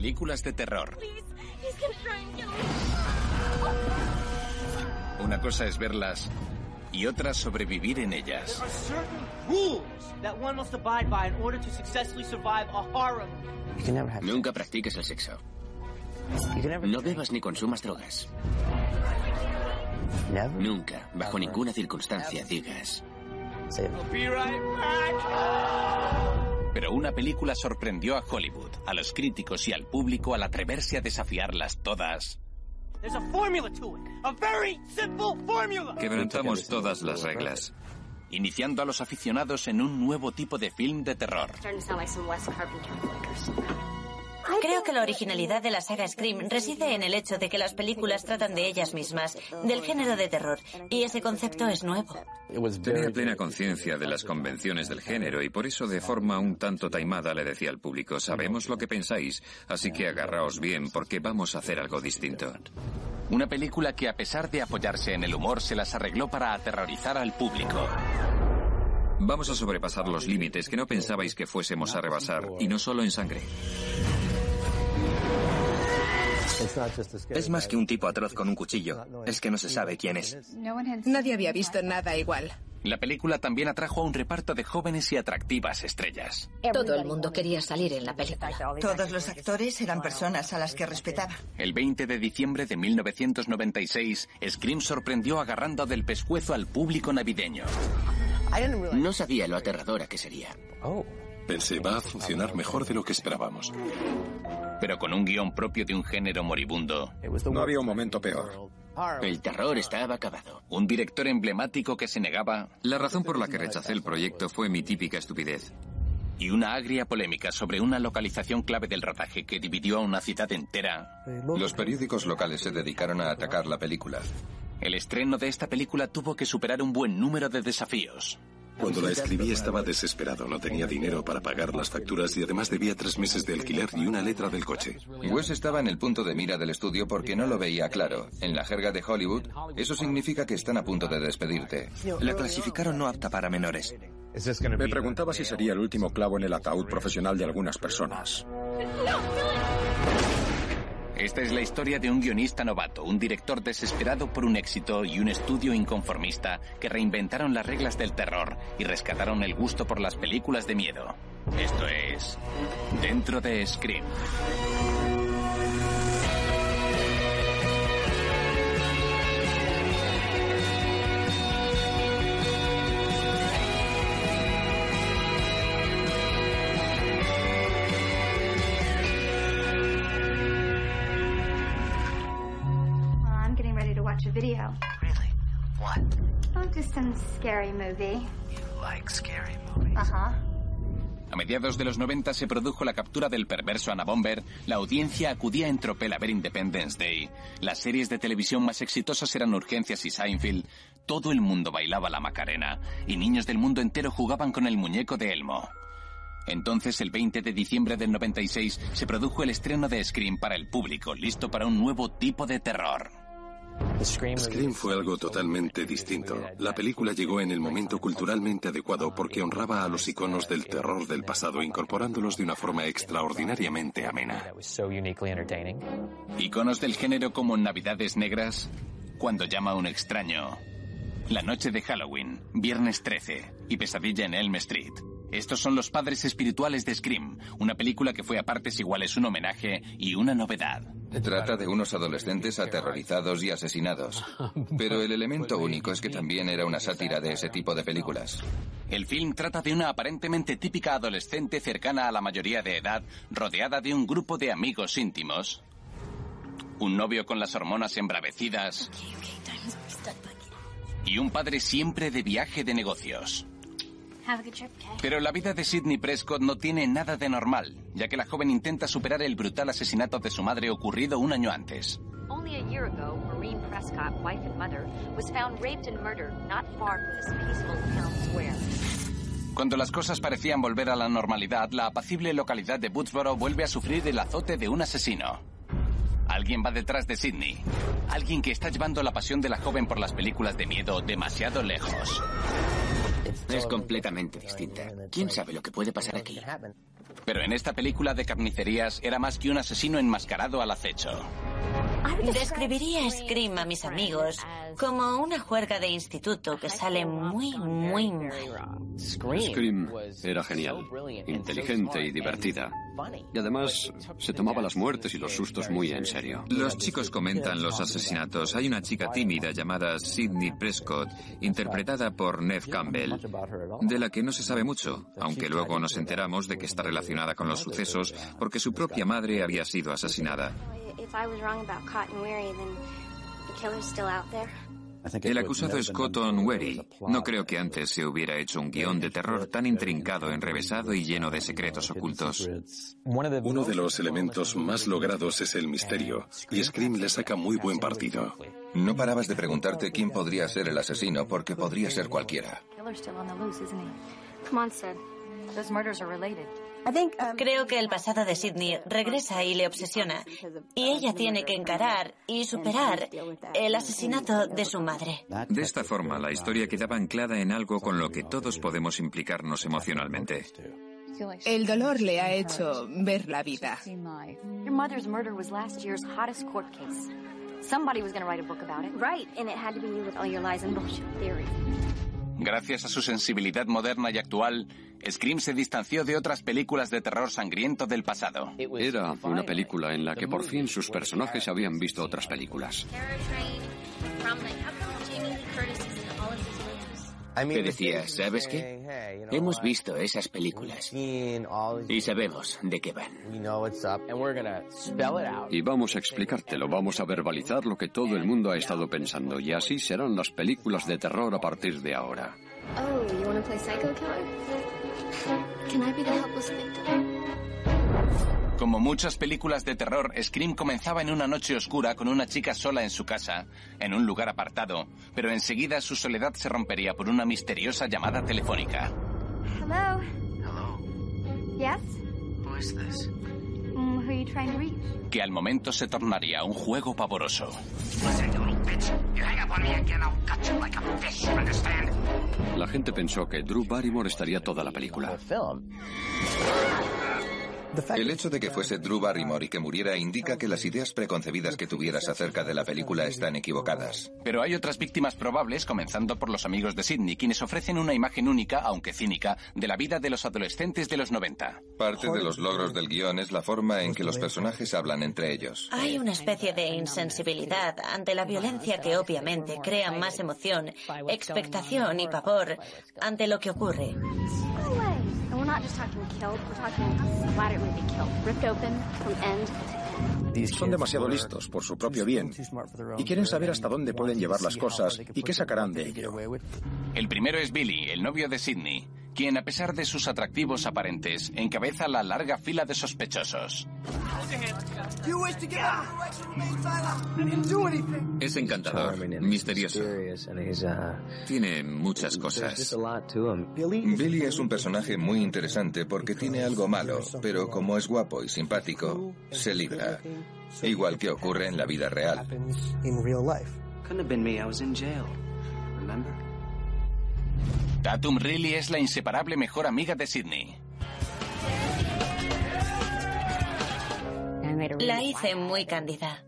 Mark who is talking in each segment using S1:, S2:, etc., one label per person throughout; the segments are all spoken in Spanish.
S1: Películas de terror. Una cosa es verlas y otra sobrevivir en ellas.
S2: Nunca practiques el sexo. No bebas ni consumas drogas. Nunca, bajo ninguna circunstancia, digas.
S1: Pero una película sorprendió a Hollywood, a los críticos y al público al atreverse a desafiarlas todas.
S3: Quebrantamos todas las reglas.
S1: Iniciando a los aficionados en un nuevo tipo de film de terror.
S4: Creo que la originalidad de la saga Scream reside en el hecho de que las películas tratan de ellas mismas, del género de terror, y ese concepto es nuevo.
S3: Tenía plena conciencia de las convenciones del género y por eso de forma un tanto taimada le decía al público, sabemos lo que pensáis, así que agarraos bien porque vamos a hacer algo distinto.
S1: Una película que a pesar de apoyarse en el humor se las arregló para aterrorizar al público.
S3: Vamos a sobrepasar los límites que no pensabais que fuésemos a rebasar, y no solo en sangre.
S5: Es más que un tipo atroz con un cuchillo. Es que no se sabe quién es.
S6: Nadie había visto nada igual.
S1: La película también atrajo a un reparto de jóvenes y atractivas estrellas.
S4: Todo el mundo quería salir en la película.
S7: Todos los actores eran personas a las que respetaba.
S1: El 20 de diciembre de 1996, Scream sorprendió agarrando del pescuezo al público navideño.
S2: No sabía lo aterradora que sería.
S8: Pensé, va a funcionar mejor de lo que esperábamos.
S1: Pero con un guion propio de un género moribundo.
S9: No había un momento peor.
S2: El terror estaba acabado.
S1: Un director emblemático que se negaba.
S3: La razón por la que rechacé el proyecto fue mi típica estupidez.
S1: Y una agria polémica sobre una localización clave del rodaje que dividió a una ciudad entera.
S8: Los periódicos locales se dedicaron a atacar la película.
S1: El estreno de esta película tuvo que superar un buen número de desafíos.
S8: Cuando la escribí estaba desesperado, no tenía dinero para pagar las facturas y además debía tres meses de alquiler y una letra del coche.
S10: Wes estaba en el punto de mira del estudio porque no lo veía claro. En la jerga de Hollywood, eso significa que están a punto de despedirte.
S5: La clasificaron no apta para menores.
S9: Me preguntaba si sería el último clavo en el ataúd profesional de algunas personas.
S1: Esta es la historia de un guionista novato, un director desesperado por un éxito y un estudio inconformista que reinventaron las reglas del terror y rescataron el gusto por las películas de miedo. Esto es Dentro de Scream.
S11: Scary movie.
S12: You like scary movies?
S1: A mediados de los 90 se produjo la captura del perverso Anna Bomber, la audiencia acudía en tropel a ver Independence Day, las series de televisión más exitosas eran Urgencias y Seinfeld, todo el mundo bailaba la Macarena, y niños del mundo entero jugaban con el muñeco de Elmo. Entonces, el 20 de diciembre del 96, se produjo el estreno de Scream para el público, listo para un nuevo tipo de terror.
S8: Scream fue algo totalmente distinto. La película llegó en el momento culturalmente adecuado porque honraba a los iconos del terror del pasado, incorporándolos de una forma extraordinariamente amena.
S1: Iconos del género como Navidades Negras, Cuando llama a un extraño, La Noche de Halloween, Viernes 13 y Pesadilla en Elm Street. Estos son los padres espirituales de Scream, una película que fue a partes iguales un homenaje y una novedad.
S10: Trata de unos adolescentes aterrorizados y asesinados. Pero el elemento único es que también era una sátira de ese tipo de películas.
S1: El film trata de una aparentemente típica adolescente cercana a la mayoría de edad, rodeada de un grupo de amigos íntimos. Un novio con las hormonas embravecidas. Y un padre siempre de viaje de negocios. Pero la vida de Sidney Prescott no tiene nada de normal, ya que la joven intenta superar el brutal asesinato de su madre ocurrido un año antes. Cuando las cosas parecían volver a la normalidad, la apacible localidad de Woodsboro vuelve a sufrir el azote de un asesino. Alguien va detrás de Sidney. Alguien que está llevando la pasión de la joven por las películas de miedo demasiado lejos.
S2: Es completamente distinta. ¿Quién sabe lo que puede pasar aquí?
S1: Pero en esta película de carnicerías era más que un asesino enmascarado al acecho.
S4: Describiría Scream a mis amigos como una juerga de instituto que sale muy, muy mal.
S13: Scream era genial, inteligente y divertida. Y además se tomaba las muertes y los sustos muy en serio.
S3: Los chicos comentan los asesinatos. Hay una chica tímida llamada Sidney Prescott, interpretada por Nev Campbell, de la que no se sabe mucho, aunque luego nos enteramos de que está relacionada con los sucesos porque su propia madre había sido asesinada. El acusado es Cotton Weary. No creo que antes se hubiera hecho un guion de terror tan intrincado, enrevesado y lleno de secretos ocultos.
S8: Uno de los elementos más logrados es el misterio, y Scream le saca muy buen partido.
S10: No parabas de preguntarte quién podría ser el asesino, porque podría ser cualquiera.
S4: Creo que el pasado de Sidney regresa y le obsesiona. Y ella tiene que encarar y superar el asesinato de su madre.
S3: De esta forma, la historia quedaba anclada en algo con lo que todos podemos implicarnos emocionalmente.
S6: El dolor le ha hecho ver la vida.
S14: Somebody was going to write a book about it. Right, and it had to be you with all your lies and bullshit theories.
S1: Gracias a su sensibilidad moderna y actual, Scream se distanció de otras películas de terror sangriento del pasado.
S13: Era una película en la que por fin sus personajes habían visto otras películas.
S2: Que decía, ¿sabes qué? Hemos visto esas películas. Y sabemos de qué van.
S13: Y vamos a explicártelo, vamos a verbalizar lo que todo el mundo ha estado pensando. Y así serán las películas de terror a partir de ahora.
S11: Oh, Can I be the helpless victim?
S1: Como muchas películas de terror, Scream comenzaba en una noche oscura con una chica sola en su casa, en un lugar apartado, pero enseguida su soledad se rompería por una misteriosa llamada telefónica.
S11: Hello?
S12: Hello.
S11: Yes?
S12: Who is this?
S1: Que al momento se tornaría un juego pavoroso.
S13: La gente pensó que Drew Barrymore estaría toda la película.
S10: El hecho de que fuese Drew Barrymore y que muriera indica que las ideas preconcebidas que tuvieras acerca de la película están equivocadas.
S1: Pero hay otras víctimas probables, comenzando por los amigos de Sidney, quienes ofrecen una imagen única, aunque cínica, de la vida de los adolescentes de los 90.
S10: Parte de los logros del guion es la forma en que los personajes hablan entre ellos.
S4: Hay una especie de insensibilidad ante la violencia que obviamente crea más emoción, expectación y pavor ante lo que ocurre.
S11: Not just talking killed, we're talking splattered movie killed. Ripped open from end to end.
S9: Son demasiado listos por su propio bien y quieren saber hasta dónde pueden llevar las cosas y qué sacarán de ello.
S1: El primero es Billy, el novio de Sidney, quien a pesar de sus atractivos aparentes, encabeza la larga fila de sospechosos.
S3: Es encantador, misterioso. Tiene muchas cosas.
S10: Billy es un personaje muy interesante porque tiene algo malo, pero como es guapo y simpático, se libra. Igual que ocurre en la vida real.
S1: Tatum Riley es la inseparable mejor amiga de Sidney.
S4: La hice muy cándida,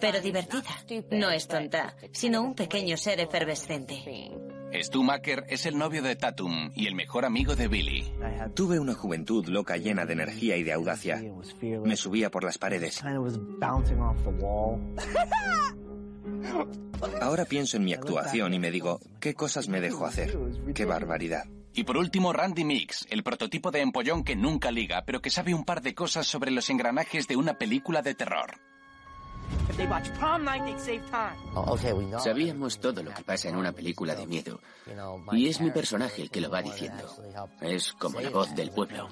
S4: pero divertida. No es tonta, sino un pequeño ser efervescente.
S1: Stu Macker es el novio de Tatum y el mejor amigo de Billy.
S5: Tuve una juventud loca llena de energía y de audacia. Me subía por las paredes. Ahora pienso en mi actuación y me digo, ¿qué cosas me dejo hacer? ¡Qué barbaridad!
S1: Y por último, Randy Mix, el prototipo de empollón que nunca liga, pero que sabe un par de cosas sobre los engranajes de una película de terror.
S2: Sabíamos todo lo que pasa en una película de miedo. Y es mi personaje el que lo va diciendo. Es como la voz del pueblo.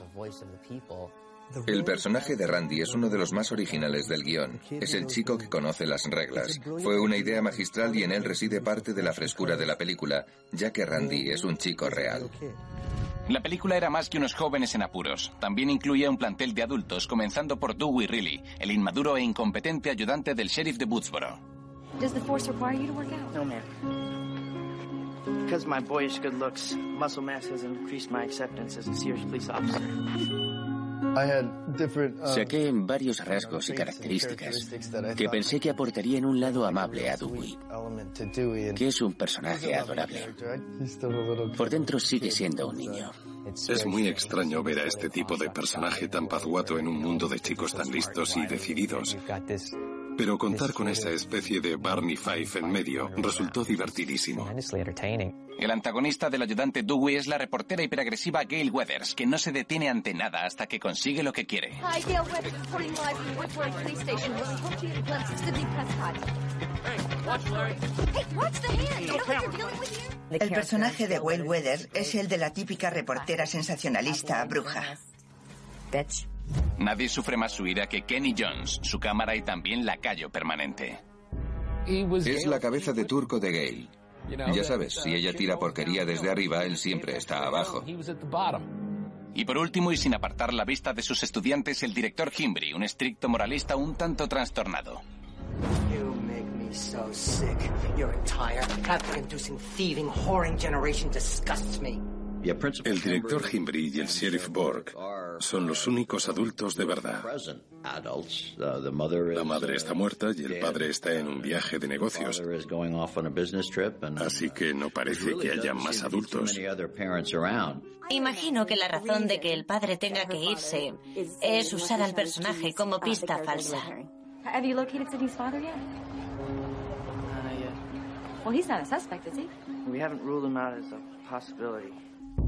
S10: El personaje de Randy es uno de los más originales del guion. Es el chico que conoce las reglas. Fue una idea magistral y en él reside parte de la frescura de la película, ya que Randy es un chico real.
S1: La película era más que unos jóvenes en apuros. También incluía un plantel de adultos, comenzando por Dewey Riley, el inmaduro e incompetente ayudante del sheriff de Woodsboro.
S11: Does the force require you to work out?
S12: No, ma'am. Because my boyish good looks, muscle mass has increased my acceptance as a serious police officer.
S2: Uh, Saqué varios rasgos y características que pensé que aportarían un lado amable a Dewey, que es un personaje adorable. Por dentro sigue siendo un niño.
S8: Es muy extraño ver a este tipo de personaje tan pazguato en un mundo de chicos tan listos y decididos. Pero contar con esa especie de Barney Fife en medio resultó divertidísimo.
S1: El antagonista del ayudante Dewey es la reportera hiperagresiva Gail Weathers, que no se detiene ante nada hasta que consigue lo que quiere.
S7: El personaje de Gail Weathers es el de la típica reportera sensacionalista bruja.
S1: Nadie sufre más su ira que Kenny Jones, su cámara y también lacayo permanente.
S10: Es la cabeza de turco de Gale. Ya sabes, si ella tira porquería desde arriba, él siempre está abajo.
S1: Y por último, y sin apartar la vista de sus estudiantes, el director Himbry, un estricto moralista un tanto trastornado.
S8: El director Himbry y el sheriff Borg son los únicos adultos de verdad. La madre está muerta y el padre está en un viaje de negocios. Así que no parece que haya más adultos.
S4: Imagino que la razón de que el padre tenga que irse es usar al personaje como pista falsa.
S11: Well, he's not a suspect, is he?
S12: We haven't ruled him out as a possibility.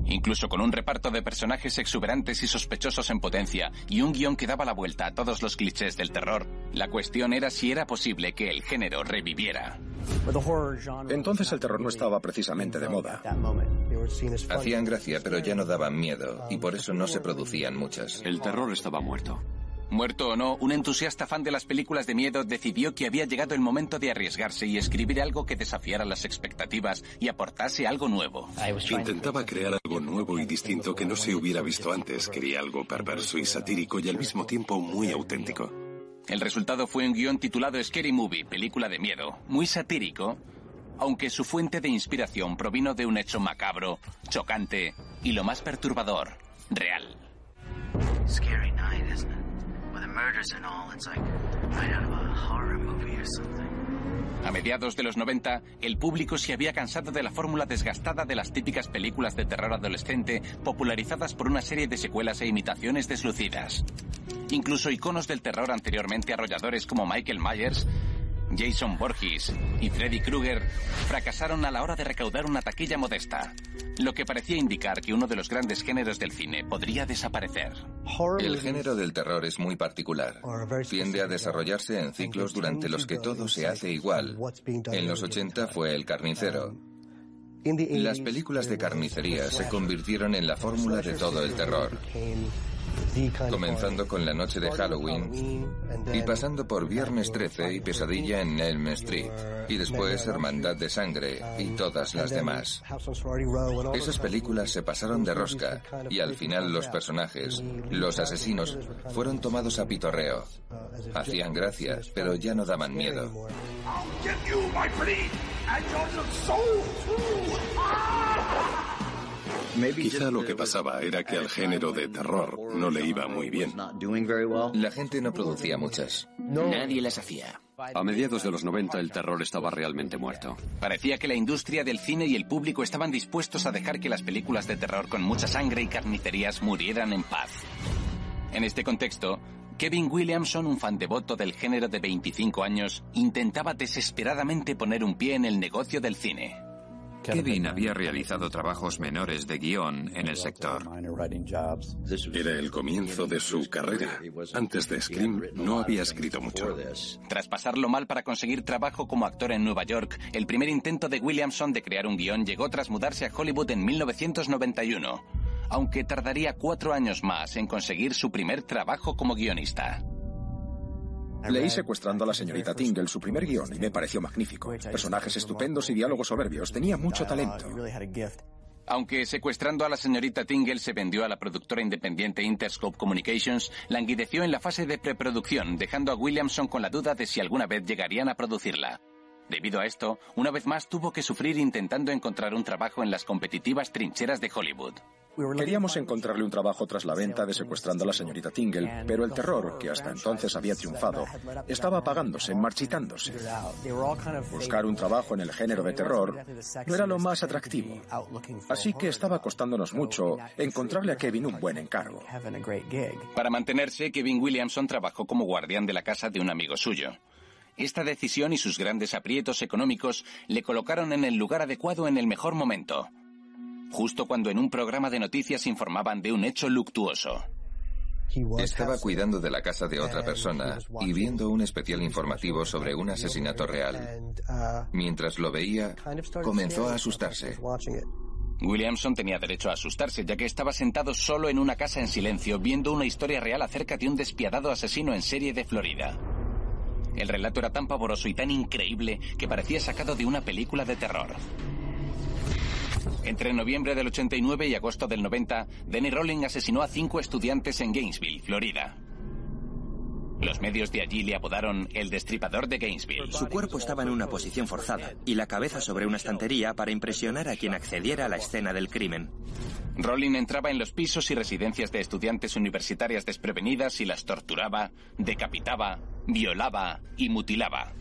S1: Incluso con un reparto de personajes exuberantes y sospechosos en potencia y un guion que daba la vuelta a todos los clichés del terror, la cuestión era si era posible que el género reviviera.
S9: Entonces el terror no estaba precisamente de moda.
S10: Hacían gracia, pero ya no daban miedo, y por eso no se producían muchas.
S13: El terror estaba muerto.
S1: Muerto o no, un entusiasta fan de las películas de miedo decidió que había llegado el momento de arriesgarse y escribir algo que desafiara las expectativas y aportase algo nuevo.
S8: Intentaba crear algo nuevo y distinto que no se hubiera visto antes. Quería algo perverso y satírico y al mismo tiempo muy auténtico.
S1: El resultado fue un guion titulado Scary Movie, película de miedo, muy satírico, aunque su fuente de inspiración provino de un hecho macabro, chocante y lo más perturbador, real. Scary night, isn't it? A mediados de los 90, el público se había cansado de la fórmula desgastada de las típicas películas de terror adolescente popularizadas por una serie de secuelas e imitaciones deslucidas. Incluso iconos del terror anteriormente arrolladores como Michael Myers Jason Borges y Freddy Krueger fracasaron a la hora de recaudar una taquilla modesta, lo que parecía indicar que uno de los grandes géneros del cine podría desaparecer.
S10: El género del terror es muy particular. Tiende a desarrollarse en ciclos durante los que todo se hace igual. En los 80 fue El Carnicero. Las películas de carnicería se convirtieron en la fórmula de todo el terror comenzando con la noche de Halloween y pasando por Viernes 13 y Pesadilla en Elm Street, y después Hermandad de Sangre y todas las demás. Esas películas se pasaron de rosca y al final los personajes, los asesinos, fueron tomados a pitorreo. Hacían gracia, pero ya no daban miedo.
S8: Quizá lo que pasaba era que al género de terror no le iba muy bien.
S10: La gente no producía muchas.
S2: Nadie las hacía.
S13: A mediados de los 90 el terror estaba realmente muerto.
S1: Parecía que la industria del cine y el público estaban dispuestos a dejar que las películas de terror con mucha sangre y carnicerías murieran en paz. En este contexto, Kevin Williamson, un fan devoto del género de 25 años, intentaba desesperadamente poner un pie en el negocio del cine.
S3: Kevin había realizado trabajos menores de guion en el sector.
S8: Era el comienzo de su carrera. Antes de Scream no había escrito mucho.
S1: Tras pasarlo mal para conseguir trabajo como actor en Nueva York, el primer intento de Williamson de crear un guion llegó tras mudarse a Hollywood en 1991, aunque tardaría cuatro años más en conseguir su primer trabajo como guionista.
S9: Leí secuestrando a la señorita Tingle su primer guion y me pareció magnífico. Personajes estupendos y diálogos soberbios. Tenía mucho talento.
S1: Aunque secuestrando a la señorita Tingle se vendió a la productora independiente Interscope Communications, languideció en la fase de preproducción, dejando a Williamson con la duda de si alguna vez llegarían a producirla. Debido a esto, una vez más tuvo que sufrir intentando encontrar un trabajo en las competitivas trincheras de Hollywood.
S9: Queríamos encontrarle un trabajo tras la venta de Secuestrando a la señorita Tingle, pero el terror, que hasta entonces había triunfado, estaba apagándose, marchitándose. Buscar un trabajo en el género de terror no era lo más atractivo. Así que estaba costándonos mucho encontrarle a Kevin un buen encargo.
S1: Para mantenerse, Kevin Williamson trabajó como guardián de la casa de un amigo suyo. Esta decisión y sus grandes aprietos económicos le colocaron en el lugar adecuado en el mejor momento, justo cuando en un programa de noticias informaban de un hecho luctuoso.
S10: Estaba cuidando de la casa de otra persona y viendo un especial informativo sobre un asesinato real. Mientras lo veía, comenzó a asustarse.
S1: Williamson tenía derecho a asustarse, ya que estaba sentado solo en una casa en silencio, viendo una historia real acerca de un despiadado asesino en serie de Florida. El relato era tan pavoroso y tan increíble que parecía sacado de una película de terror. Entre noviembre del 89 y agosto del 90, Denny Rolling asesinó a cinco estudiantes en Gainesville, Florida. Los medios de allí le apodaron el destripador de Gainesville.
S15: Su cuerpo estaba en una posición forzada y la cabeza sobre una estantería para impresionar a quien accediera a la escena del crimen.
S1: Rolling entraba en los pisos y residencias de estudiantes universitarias desprevenidas y las torturaba, decapitaba, violaba y mutilaba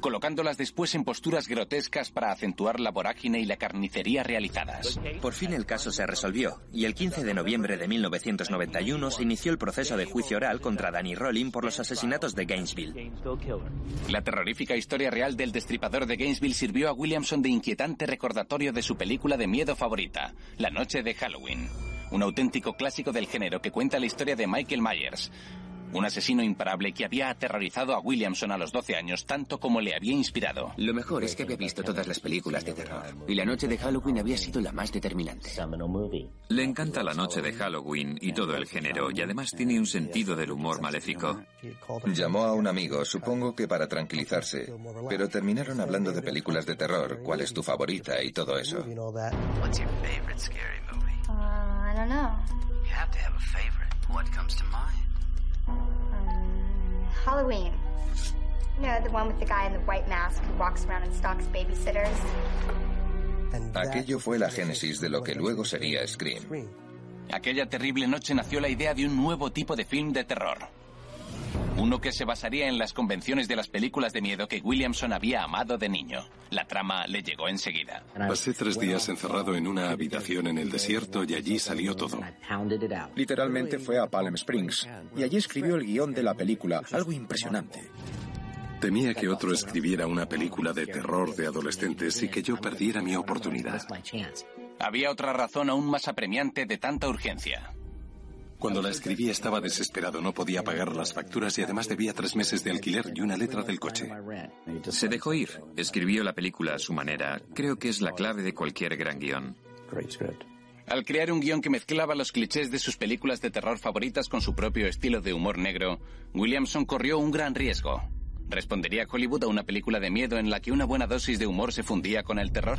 S1: colocándolas después en posturas grotescas para acentuar la vorágine y la carnicería realizadas.
S15: Por fin el caso se resolvió y el 15 de noviembre de 1991 se inició el proceso de juicio oral contra Danny Rolling por los asesinatos de Gainesville.
S1: La terrorífica historia real del destripador de Gainesville sirvió a Williamson de inquietante recordatorio de su película de miedo favorita, La Noche de Halloween un auténtico clásico del género que cuenta la historia de Michael Myers, un asesino imparable que había aterrorizado a Williamson a los 12 años tanto como le había inspirado.
S2: Lo mejor es que había visto todas las películas de terror. Y la noche de Halloween había sido la más determinante.
S3: Le encanta la noche de Halloween y todo el género, y además tiene un sentido del humor maléfico.
S10: Llamó a un amigo, supongo que para tranquilizarse, pero terminaron hablando de películas de terror, cuál es tu favorita y todo eso.
S11: Uh, I don't know. You have to have a favorite. What comes to mind? Halloween. You know, the one with the guy in the white mask who walks around and stalks babysitters.
S10: Aquello fue la génesis de lo que luego sería Scream.
S1: Aquella terrible noche nació la idea de un nuevo tipo de film de terror. Uno que se basaría en las convenciones de las películas de miedo que Williamson había amado de niño. La trama le llegó enseguida.
S8: Pasé tres días encerrado en una habitación en el desierto y allí salió todo.
S9: Literalmente fue a Palm Springs y allí escribió el guion de la película, algo impresionante.
S8: Temía que otro escribiera una película de terror de adolescentes y que yo perdiera mi oportunidad.
S1: Había otra razón aún más apremiante de tanta urgencia.
S8: Cuando la escribí estaba desesperado, no podía pagar las facturas y además debía tres meses de alquiler y una letra del coche.
S3: Se dejó ir, escribió la película a su manera. Creo que es la clave de cualquier gran guion.
S1: Al crear un guion que mezclaba los clichés de sus películas de terror favoritas con su propio estilo de humor negro, Williamson corrió un gran riesgo. ¿Respondería Hollywood a una película de miedo en la que una buena dosis de humor se fundía con el terror?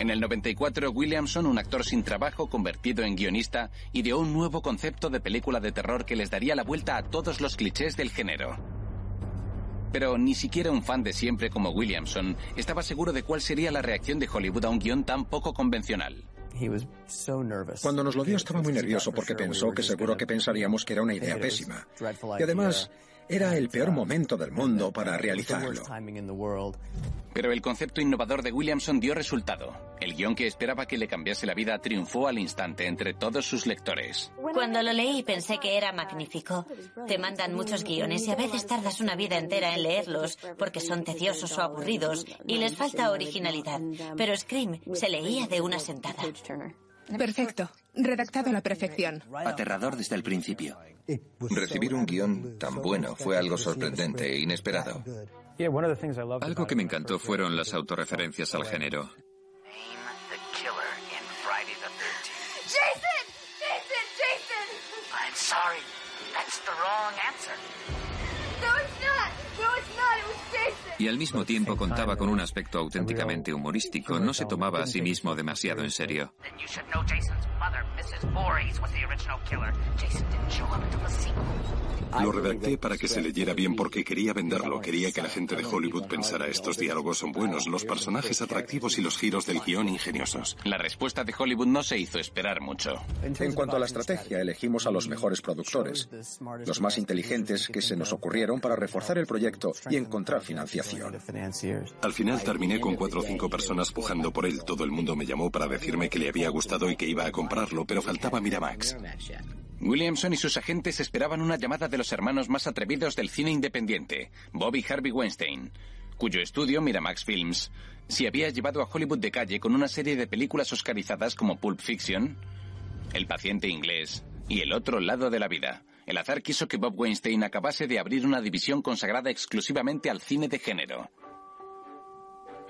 S1: En el 94, Williamson, un actor sin trabajo convertido en guionista, ideó un nuevo concepto de película de terror que les daría la vuelta a todos los clichés del género. Pero ni siquiera un fan de siempre como Williamson estaba seguro de cuál sería la reacción de Hollywood a un guion tan poco convencional.
S9: Cuando nos lo dio estaba muy nervioso porque pensó que seguro que pensaríamos que era una idea pésima. Y además, era el peor momento del mundo para realizarlo.
S1: Pero el concepto innovador de Williamson dio resultado. El guion que esperaba que le cambiase la vida triunfó al instante entre todos sus lectores.
S4: Cuando lo leí pensé que era magnífico. Te mandan muchos guiones y a veces tardas una vida entera en leerlos porque son tediosos o aburridos y les falta originalidad. Pero Scream se leía de una sentada.
S6: Perfecto. Redactado a la perfección.
S15: Aterrador desde el principio.
S10: Recibir un guion tan bueno fue algo sorprendente e inesperado.
S3: Algo que me encantó fueron las autorreferencias al género.
S11: Jason! Jason! Jason! I'm sorry. That's the wrong answer. No, it's not. No, it's not. It was Jason.
S3: Y al mismo tiempo contaba con un aspecto auténticamente humorístico. No se tomaba a sí mismo demasiado en serio.
S8: Lo redacté para que se leyera bien porque quería venderlo. Quería que la gente de Hollywood pensara estos diálogos son buenos, los personajes atractivos y los giros del guion ingeniosos.
S1: La respuesta de Hollywood no se hizo esperar mucho.
S9: En cuanto a la estrategia, elegimos a los mejores productores, los más inteligentes que se nos ocurrieron para reforzar el proyecto y encontrar financiación.
S8: Al final terminé con cuatro o cinco personas pujando por él. Todo el mundo me llamó para decirme que le había gustado y que iba a comprarlo, pero faltaba Miramax.
S1: Williamson y sus agentes esperaban una llamada de los hermanos más atrevidos del cine independiente, Bob y Harvey Weinstein, cuyo estudio, Miramax Films, se había llevado a Hollywood de calle con una serie de películas oscarizadas como Pulp Fiction, El paciente inglés y El otro lado de la vida. El azar quiso que Bob Weinstein acabase de abrir una división consagrada exclusivamente al cine de género.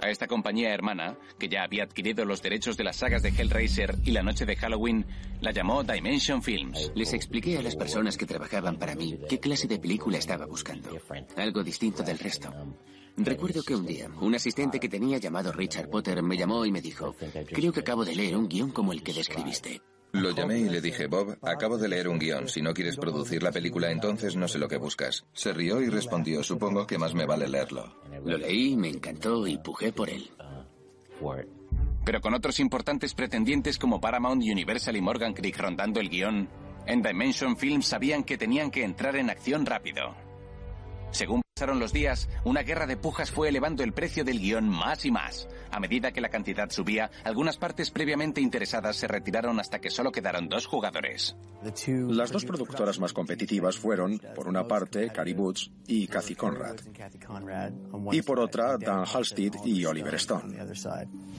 S1: A esta compañía hermana, que ya había adquirido los derechos de las sagas de Hellraiser y La Noche de Halloween, la llamó Dimension Films.
S2: Les expliqué a las personas que trabajaban para mí qué clase de película estaba buscando. Algo distinto del resto. Recuerdo que un día, un asistente que tenía llamado Richard Potter me llamó y me dijo, creo que acabo de leer un guion como el que describiste.
S10: Lo llamé y le dije, Bob, acabo de leer un guion. Si no quieres producir la película, entonces no sé lo que buscas. Se rió y respondió, supongo que más me vale leerlo.
S2: Lo leí, me encantó y pujé por él.
S1: Pero con otros importantes pretendientes como Paramount, Universal y Morgan Creek rondando el guion, en Dimension Films sabían que tenían que entrar en acción rápido. Según pasaron los días, una guerra de pujas fue elevando el precio del guion más y más. A medida que la cantidad subía, algunas partes previamente interesadas se retiraron hasta que solo quedaron dos jugadores.
S9: Las dos productoras más competitivas fueron, por una parte, Cary Boots y Cathy Conrad, y por otra, Dan Halstead y Oliver Stone.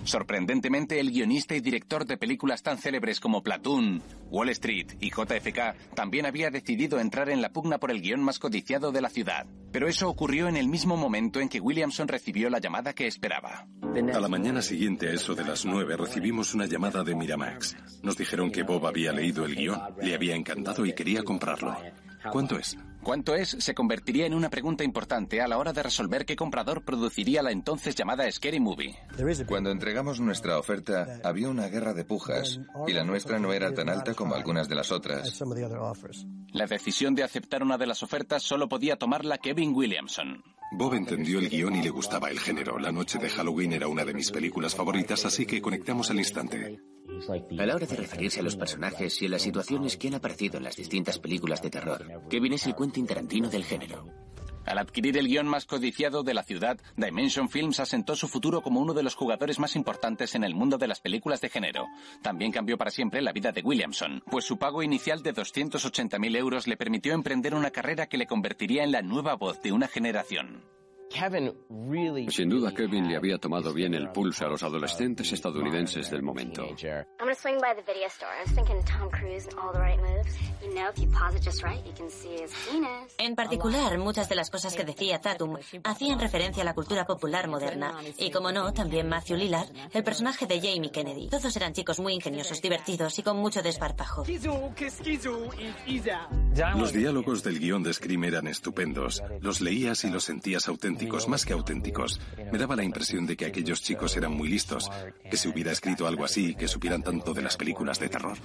S1: Sorprendentemente, el guionista y director de películas tan célebres como Platoon, Wall Street y JFK también había decidido entrar en la pugna por el guion más codiciado de la ciudad. Pero eso ocurrió en el mismo momento en que Williamson recibió la llamada que esperaba.
S8: A la mañana siguiente, a eso de las nueve, recibimos una llamada de Miramax. Nos dijeron que Bob había leído el guion, le había encantado y quería comprarlo. ¿Cuánto es?
S1: ¿Cuánto es? se convertiría en una pregunta importante a la hora de resolver qué comprador produciría la entonces llamada Scary Movie.
S10: Cuando entregamos nuestra oferta, había una guerra de pujas y la nuestra no era tan alta como algunas de las otras.
S1: La decisión de aceptar una de las ofertas solo podía tomarla Kevin Williamson.
S8: Bob entendió el guion y le gustaba el género. La noche de Halloween era una de mis películas favoritas, así que conectamos al instante.
S2: A la hora de referirse a los personajes y a las situaciones que han aparecido en las distintas películas de terror, Kevin es el Quentin Tarantino del género.
S1: Al adquirir el guion más codiciado de la ciudad, Dimension Films asentó su futuro como uno de los jugadores más importantes en el mundo de las películas de género. También cambió para siempre la vida de Williamson, pues su pago inicial de 280.000 euros le permitió emprender una carrera que le convertiría en la nueva voz de una generación.
S13: Sin duda, Kevin le había tomado bien el pulso a los adolescentes estadounidenses del momento.
S4: En particular, muchas de las cosas que decía Tatum hacían referencia a la cultura popular moderna. Y como no, también Matthew Lillard, el personaje de Jamie Kennedy. Todos eran chicos muy ingeniosos, divertidos y con mucho desparpajo.
S8: Los diálogos del guion de Scream eran estupendos. Los leías y los sentías auténticos más que auténticos. Me daba la impresión de que aquellos chicos eran muy listos, que se hubiera escrito algo así, que supieran tanto de las películas de terror.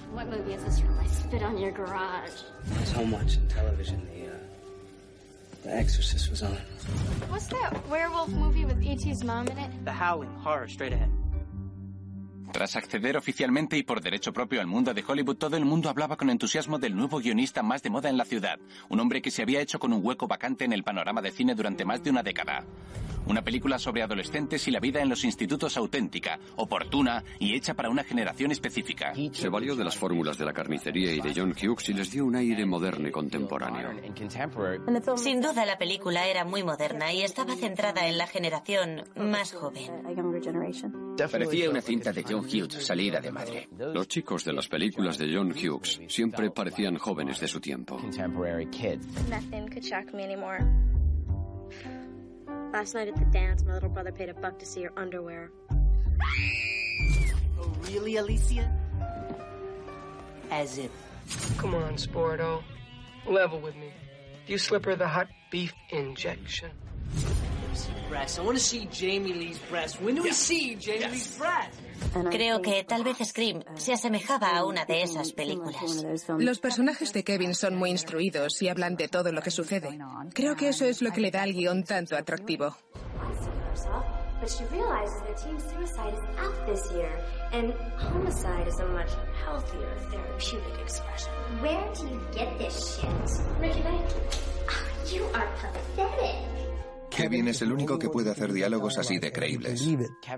S12: The Exorcist was on.
S11: What's that werewolf movie with E.T.'s mom in it?
S12: The Howling, horror, straight ahead.
S1: Tras acceder oficialmente y por derecho propio al mundo de Hollywood, todo el mundo hablaba con entusiasmo del nuevo guionista más de moda en la ciudad, un hombre que se había hecho con un hueco vacante en el panorama de cine durante más de una década. Una película sobre adolescentes y la vida en los institutos auténtica, oportuna y hecha para una generación específica.
S13: Se valió de las fórmulas de la carnicería y de John Hughes y les dio un aire moderno y contemporáneo.
S4: Sin duda la película era muy moderna y estaba centrada en la generación más joven.
S2: Parecía una cinta de John Hughes salida de madre.
S13: Los chicos de las películas de John Hughes siempre parecían jóvenes de su tiempo.
S16: Last night at the dance, my little brother paid a buck to see your underwear.
S12: Oh, really, Alicia? As if.
S17: Come on, Sporto. Level with me. You slip her the hot beef injection.
S12: Breasts. I want to see Jamie Lee's breasts. When do we see Jamie Lee's breasts?
S4: Creo que tal vez Scream se asemejaba a una de esas películas.
S6: Los personajes de Kevin son muy instruidos y hablan de todo lo que sucede. Creo que eso es lo que le da al guion tanto atractivo.
S16: But she realizes that teen suicide is up this year, and homicide is a much healthier therapeutic expression. Where do you get this shit? Ricky. Oh, you are pathetic.
S10: Kevin es el único que puede hacer diálogos así de creíbles.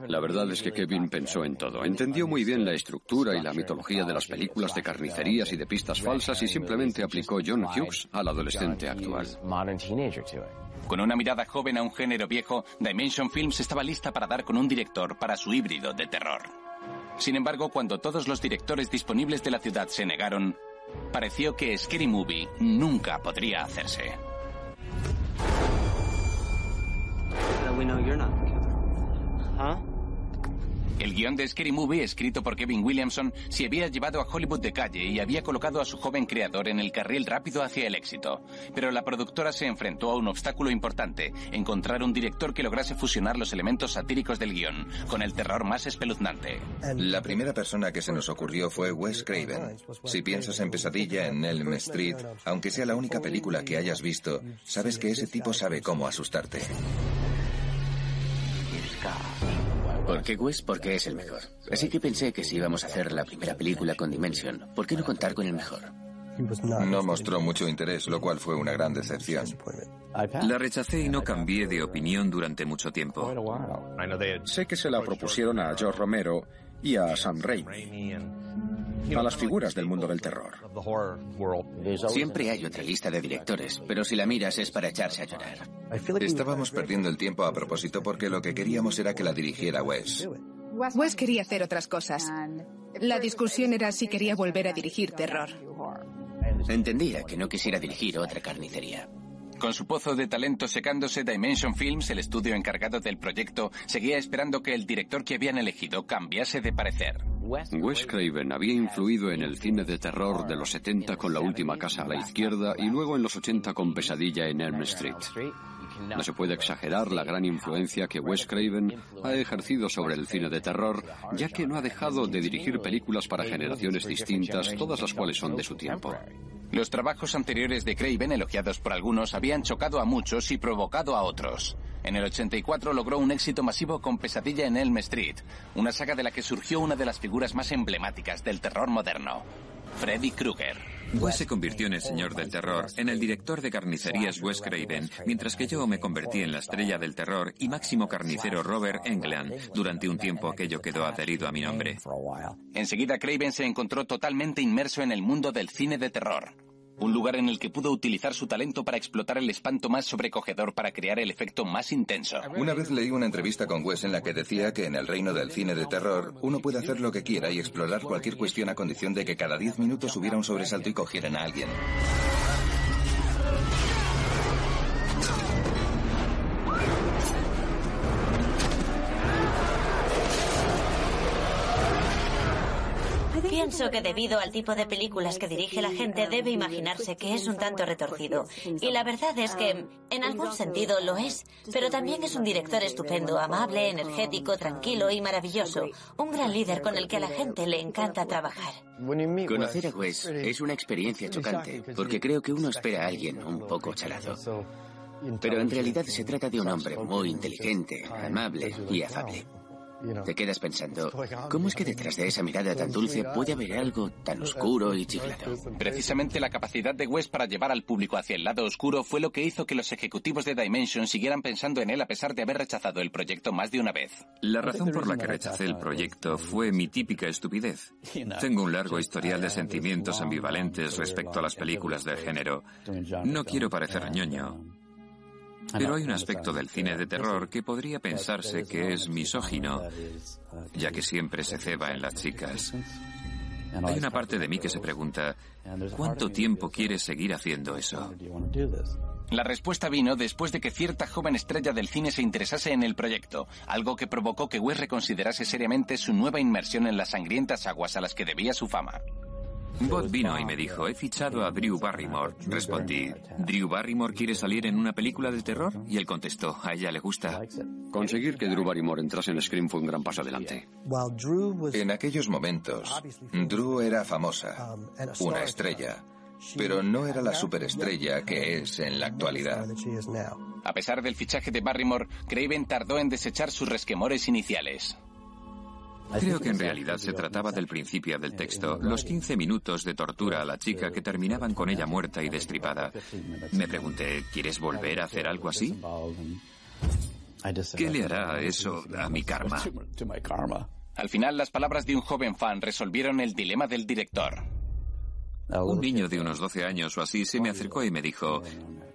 S13: La verdad es que Kevin pensó en todo. Entendió muy bien la estructura y la mitología de las películas de carnicerías y de pistas falsas y simplemente aplicó John Hughes al adolescente actual.
S1: Con una mirada joven a un género viejo, Dimension Films estaba lista para dar con un director para su híbrido de terror. Sin embargo, cuando todos los directores disponibles de la ciudad se negaron, pareció que Scary Movie nunca podría hacerse.
S12: Uh, we know you're not the killer. Huh?
S1: El guion de Scary Movie, escrito por Kevin Williamson, se había llevado a Hollywood de calle y había colocado a su joven creador en el carril rápido hacia el éxito. Pero la productora se enfrentó a un obstáculo importante, encontrar un director que lograse fusionar los elementos satíricos del guion con el terror más espeluznante.
S10: La primera persona que se nos ocurrió fue Wes Craven. Si piensas en Pesadilla en Elm Street, aunque sea la única película que hayas visto, sabes que ese tipo sabe cómo asustarte.
S2: ¿Por qué Wes? Porque es el mejor. Así que pensé que si íbamos a hacer la primera película con Dimension, ¿por qué no contar con el mejor?
S10: No mostró mucho interés, lo cual fue una gran decepción.
S3: La rechacé y no cambié de opinión durante mucho tiempo.
S9: Sé que se la propusieron a George Romero y a Sam Raimi, a las figuras del mundo del terror.
S2: Siempre hay otra lista de directores, pero si la miras es para echarse a llorar.
S10: Estábamos perdiendo el tiempo a propósito porque lo que queríamos era que la dirigiera Wes.
S6: Wes quería hacer otras cosas. La discusión era si quería volver a dirigir terror.
S2: Entendía que no quisiera dirigir otra carnicería.
S1: Con su pozo de talento secándose, Dimension Films, el estudio encargado del proyecto, seguía esperando que el director que habían elegido cambiase de parecer.
S13: Wes Craven había influido en el cine de terror de los 70 con La última casa a la izquierda y luego en los 80 con Pesadilla en Elm Street. No se puede exagerar la gran influencia que Wes Craven ha ejercido sobre el cine de terror, ya que no ha dejado de dirigir películas para generaciones distintas, todas las cuales son de su tiempo.
S1: Los trabajos anteriores de Craven, elogiados por algunos, habían chocado a muchos y provocado a otros. En el 84 logró un éxito masivo con Pesadilla en Elm Street, una saga de la que surgió una de las figuras más emblemáticas del terror moderno, Freddy Krueger.
S3: Wes se convirtió en el señor del terror, en el director de carnicerías Wes Craven, mientras que yo me convertí en la estrella del terror y máximo carnicero Robert Englund. Durante un tiempo aquello quedó adherido a mi nombre.
S1: Enseguida Craven se encontró totalmente inmerso en el mundo del cine de terror. Un lugar en el que pudo utilizar su talento para explotar el espanto más sobrecogedor para crear el efecto más intenso.
S10: Una vez leí una entrevista con Wes en la que decía que en el reino del cine de terror uno puede hacer lo que quiera y explorar cualquier cuestión a condición de que cada 10 minutos hubiera un sobresalto y cogieran a alguien.
S4: Pienso que debido al tipo de películas que dirige la gente debe imaginarse que es un tanto retorcido. Y la verdad es que, en algún sentido, lo es. Pero también es un director estupendo, amable, energético, tranquilo y maravilloso. Un gran líder con el que a la gente le encanta trabajar.
S2: Conocer a Wes es una experiencia chocante, porque creo que uno espera a alguien un poco chalado. Pero en realidad se trata de un hombre muy inteligente, amable y afable. Te quedas pensando, ¿cómo es que detrás de esa mirada tan dulce puede haber algo tan oscuro y chiflado?
S1: Precisamente la capacidad de Wes para llevar al público hacia el lado oscuro fue lo que hizo que los ejecutivos de Dimension siguieran pensando en él a pesar de haber rechazado el proyecto más de una vez.
S3: La razón por la que rechacé el proyecto fue mi típica estupidez. Tengo un largo historial de sentimientos ambivalentes respecto a las películas del género. No quiero parecer ñoño, pero hay un aspecto del cine de terror que podría pensarse que es misógino, ya que siempre se ceba en las chicas. Hay una parte de mí que se pregunta, ¿cuánto tiempo quieres seguir haciendo eso?
S1: La respuesta vino después de que cierta joven estrella del cine se interesase en el proyecto, algo que provocó que Wes reconsiderase seriamente su nueva inmersión en las sangrientas aguas a las que debía su fama.
S3: Bob vino y me dijo, he fichado a Drew Barrymore. Respondí, ¿Drew Barrymore quiere salir en una película de terror? Y él contestó, a ella le gusta.
S13: Conseguir que Drew Barrymore entrase en Scream fue un gran paso adelante.
S10: En aquellos momentos, Drew era famosa, una estrella, pero no era la superestrella que es en la actualidad.
S1: A pesar del fichaje de Barrymore, Craven tardó en desechar sus resquemores iniciales.
S3: Creo que en realidad se trataba del principio del texto, los 15 minutos de tortura a la chica que terminaban con ella muerta y destripada. Me pregunté, ¿quieres volver a hacer algo así? ¿Qué le hará eso a mi karma?
S1: Al final, las palabras de un joven fan resolvieron el dilema del director.
S3: Un niño de unos 12 años o así se me acercó y me dijo,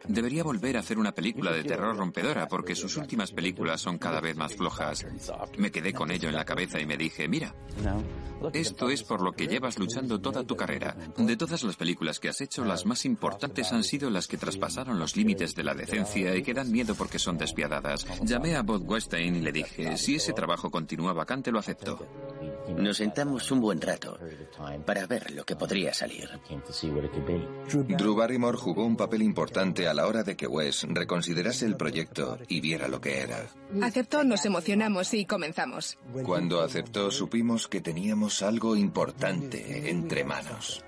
S3: debería volver a hacer una película de terror rompedora porque sus últimas películas son cada vez más flojas. Me quedé con ello en la cabeza y me dije, mira, esto es por lo que llevas luchando toda tu carrera. De todas las películas que has hecho, las más importantes han sido las que traspasaron los límites de la decencia y que dan miedo porque son despiadadas. Llamé a Bob Weinstein y le dije, si ese trabajo continúa vacante, lo acepto.
S2: Nos sentamos un buen rato para ver lo que podría salir.
S10: Drew Barrymore jugó un papel importante a la hora de que Wes reconsiderase el proyecto y viera lo que era.
S6: Aceptó, nos emocionamos y comenzamos.
S10: Cuando aceptó, supimos que teníamos algo importante entre manos.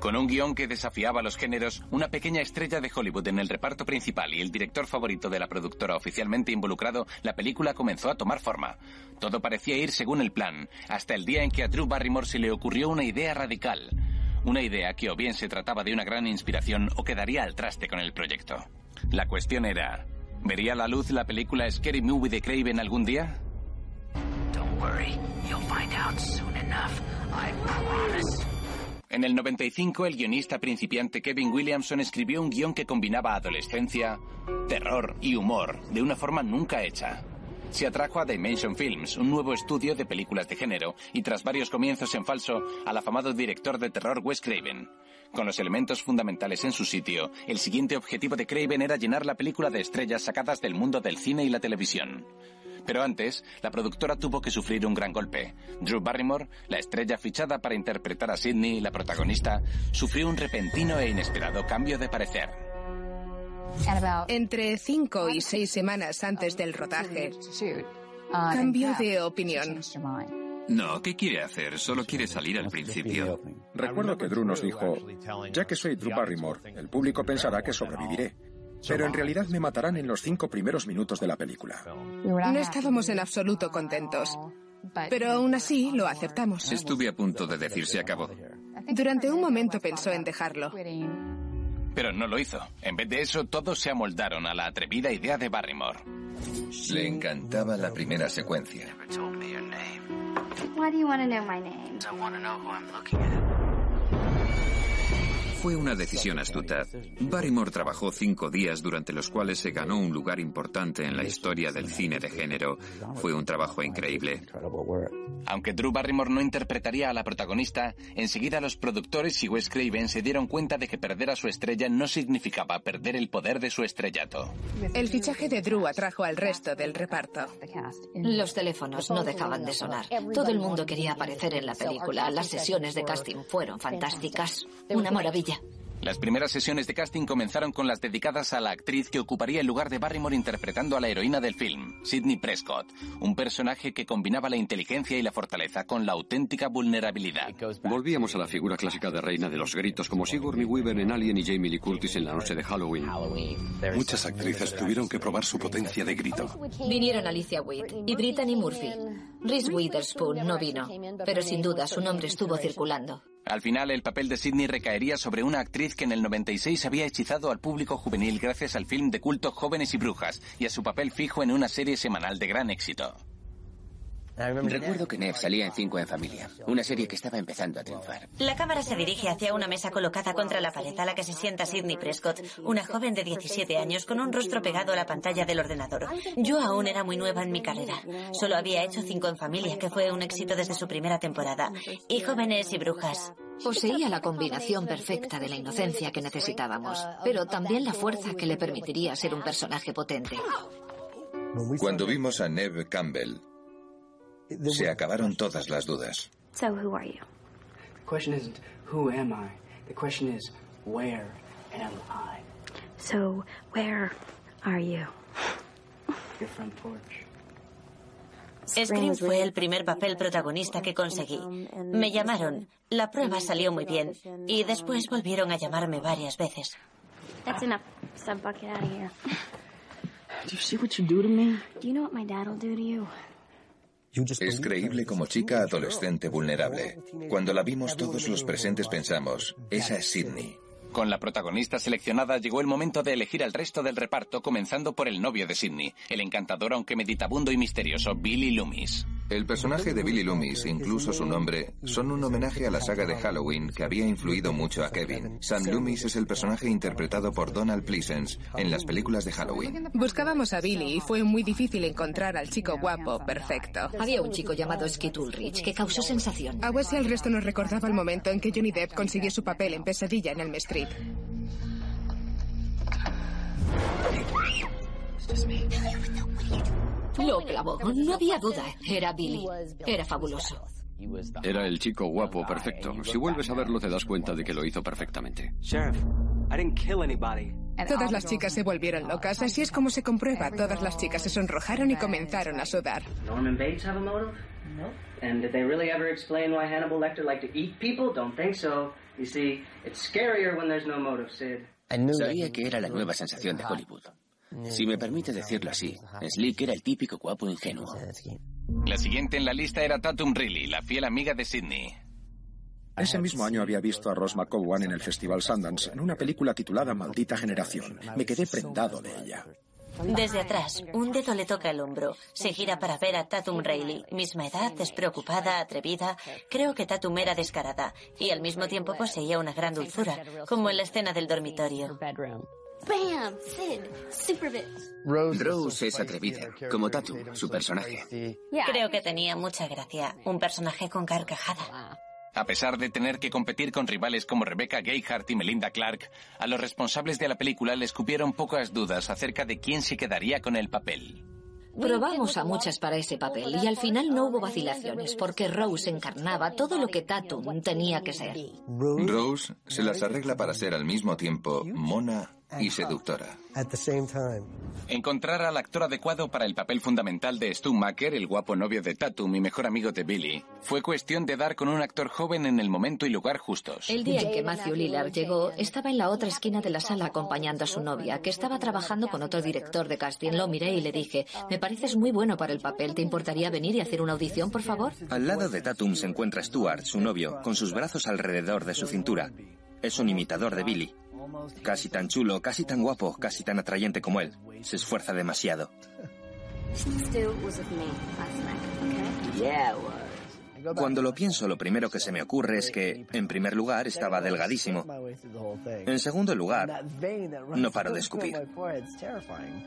S1: Con un guion que desafiaba los géneros, una pequeña estrella de Hollywood en el reparto principal y el director favorito de la productora oficialmente involucrado, la película comenzó a tomar forma. Todo parecía ir según el plan, hasta el día en que a Drew Barrymore se le ocurrió una idea radical. Una idea que o bien se trataba de una gran inspiración o quedaría al traste con el proyecto. La cuestión era, ¿vería la luz la película Scary Movie de Craven algún día?
S11: Don't worry, you'll find out soon enough. I promise.
S1: En el 95, el guionista principiante Kevin Williamson escribió un guion que combinaba adolescencia, terror y humor de una forma nunca hecha. Se atrajo a Dimension Films, un nuevo estudio de películas de género, y tras varios comienzos en falso, al afamado director de terror Wes Craven. Con los elementos fundamentales en su sitio, el siguiente objetivo de Craven era llenar la película de estrellas sacadas del mundo del cine y la televisión. Pero antes, la productora tuvo que sufrir un gran golpe. Drew Barrymore, la estrella fichada para interpretar a Sidney, la protagonista, sufrió un repentino e inesperado cambio de parecer.
S6: Entre cinco y seis semanas antes del rodaje, cambió de opinión.
S3: No, ¿qué quiere hacer? Solo quiere salir al principio.
S9: Recuerdo que Drew nos dijo, ya que soy Drew Barrymore, el público pensará que sobreviviré. Pero en realidad me matarán en los cinco primeros minutos de la película.
S6: No estábamos en absoluto contentos. Pero aún así lo aceptamos.
S3: Estuve a punto de decir se acabó.
S6: Durante un momento pensó en dejarlo.
S1: Pero no lo hizo. En vez de eso, todos se amoldaron a la atrevida idea de Barrymore.
S10: Le encantaba la primera secuencia.
S16: Why do you want to know my name?
S12: I want to know who I'm looking at.
S3: Fue una decisión astuta. Barrymore trabajó cinco días durante los cuales se ganó un lugar importante en la historia del cine de género. Fue un trabajo increíble.
S1: Aunque Drew Barrymore no interpretaría a la protagonista, enseguida los productores y Wes Craven se dieron cuenta de que perder a su estrella no significaba perder el poder de su estrellato.
S6: El fichaje de Drew atrajo al resto del reparto.
S4: Los teléfonos no dejaban de sonar. Todo el mundo quería aparecer en la película. Las sesiones de casting fueron fantásticas. Una maravilla.
S1: Las primeras sesiones de casting comenzaron con las dedicadas a la actriz que ocuparía el lugar de Barrymore interpretando a la heroína del film, Sidney Prescott, un personaje que combinaba la inteligencia y la fortaleza con la auténtica vulnerabilidad.
S13: Volvíamos a la figura clásica de reina de los gritos como Sigourney Weaver en Alien y Jamie Lee Curtis en la noche de Halloween.
S8: Muchas actrices tuvieron que probar su potencia de grito.
S4: Vinieron Alicia Witt y Brittany Murphy. Reese Witherspoon no vino, pero sin duda su nombre estuvo circulando.
S1: Al final, el papel de Sidney recaería sobre una actriz que en el 96 había hechizado al público juvenil gracias al film de culto Jóvenes y Brujas y a su papel fijo en una serie semanal de gran éxito.
S2: Recuerdo que Nev salía en Cinco en Familia, una serie que estaba empezando a triunfar.
S4: La cámara se dirige hacia una mesa colocada contra la pared a la que se sienta Sidney Prescott, una joven de 17 años con un rostro pegado a la pantalla del ordenador. Yo aún era muy nueva en mi carrera. Solo había hecho Cinco en Familia, que fue un éxito desde su primera temporada, y Jóvenes y Brujas. Poseía la combinación perfecta de la inocencia que necesitábamos, pero también la fuerza que le permitiría ser un personaje potente.
S10: Cuando vimos a Neve Campbell, se acabaron todas las dudas.
S16: So who are you?
S12: The question isn't who am I. The question is where am I?
S16: So, where are you?
S12: Your front porch.
S4: Scream fue el primer papel protagonista que conseguí. Me llamaron, la prueba salió muy bien y después volvieron a llamarme varias veces.
S16: That's enough. Stop bucket out of here.
S12: Do you see what you do to me?
S16: Do you know what my dad will do to you?
S10: Es creíble como chica adolescente vulnerable. Cuando la vimos todos los presentes pensamos, esa es Sidney.
S1: Con la protagonista seleccionada llegó el momento de elegir al resto del reparto, comenzando por el novio de Sidney, el encantador aunque meditabundo y misterioso Billy Loomis.
S10: El personaje de Billy Loomis, incluso su nombre, son un homenaje a la saga de Halloween que había influido mucho a Kevin. Sam Loomis es el personaje interpretado por Donald Pleasence en las películas de Halloween.
S6: Buscábamos a Billy y fue muy difícil encontrar al chico guapo perfecto.
S18: Había un chico llamado Skid Ulrich que causó sensación.
S6: A Wes y al resto nos recordaba el momento en que Johnny Depp consiguió su papel en Pesadilla en Elm Street.
S18: Lo clavó, no había duda. Era Billy. Era fabuloso.
S13: Era el chico guapo perfecto. Si vuelves a verlo te das cuenta de que lo hizo perfectamente.
S12: Sheriff, I didn't kill anybody.
S6: Todas las chicas se volvieron locas, así es como se comprueba. Todas las chicas se sonrojaron y comenzaron a sudar.
S12: Norman Bates have a motive? No. And did they really ever explain why Hannibal Lecter liked to eat people? Don't think so. You see, it's scarier when there's no motive, Sid.
S2: Sabía que era la nueva sensación de Hollywood. Si me permite decirlo así, Slick era el típico guapo ingenuo.
S1: La siguiente en la lista era Tatum Riley, la fiel amiga de Sidney.
S9: Ese mismo año había visto a Ross McCowan en el Festival Sundance en una película titulada Maldita Generación. Me quedé prendado de ella.
S4: Desde atrás, un dedo le toca el hombro. Se gira para ver a Tatum Riley. Misma edad, despreocupada, atrevida. Creo que Tatum era descarada y al mismo tiempo poseía una gran dulzura, como en la escena del dormitorio.
S16: Bam! Sid, super bits.
S2: Rose es atrevida, como Tatum, su personaje.
S4: Creo que tenía mucha gracia. Un personaje con carcajada.
S1: A pesar de tener que competir con rivales como Rebecca Gayhart y Melinda Clark, a los responsables de la película les cupieron pocas dudas acerca de quién se quedaría con el papel.
S18: Probamos a muchas para ese papel y al final no hubo vacilaciones porque Rose encarnaba todo lo que Tatum tenía que ser.
S10: Rose se las arregla para ser al mismo tiempo mona y seductora.
S1: Encontrar al actor adecuado para el papel fundamental de Stu Macker, el guapo novio de Tatum y mejor amigo de Billy, fue cuestión de dar con un actor joven en el momento y lugar justos.
S18: El día en que Matthew Lillard llegó, estaba en la otra esquina de la sala acompañando a su novia, que estaba trabajando con otro director de casting. Lo miré y le dije, me pareces muy bueno para el papel, ¿te importaría venir y hacer una audición, por favor?
S15: Al lado de Tatum se encuentra Stuart, su novio, con sus brazos alrededor de su cintura. Es un imitador de Billy. Casi tan chulo, casi tan guapo, casi tan atrayente como él. Se esfuerza demasiado. Cuando lo pienso, lo primero que se me ocurre es que, en primer lugar, estaba delgadísimo. En segundo lugar, no paro de escupir.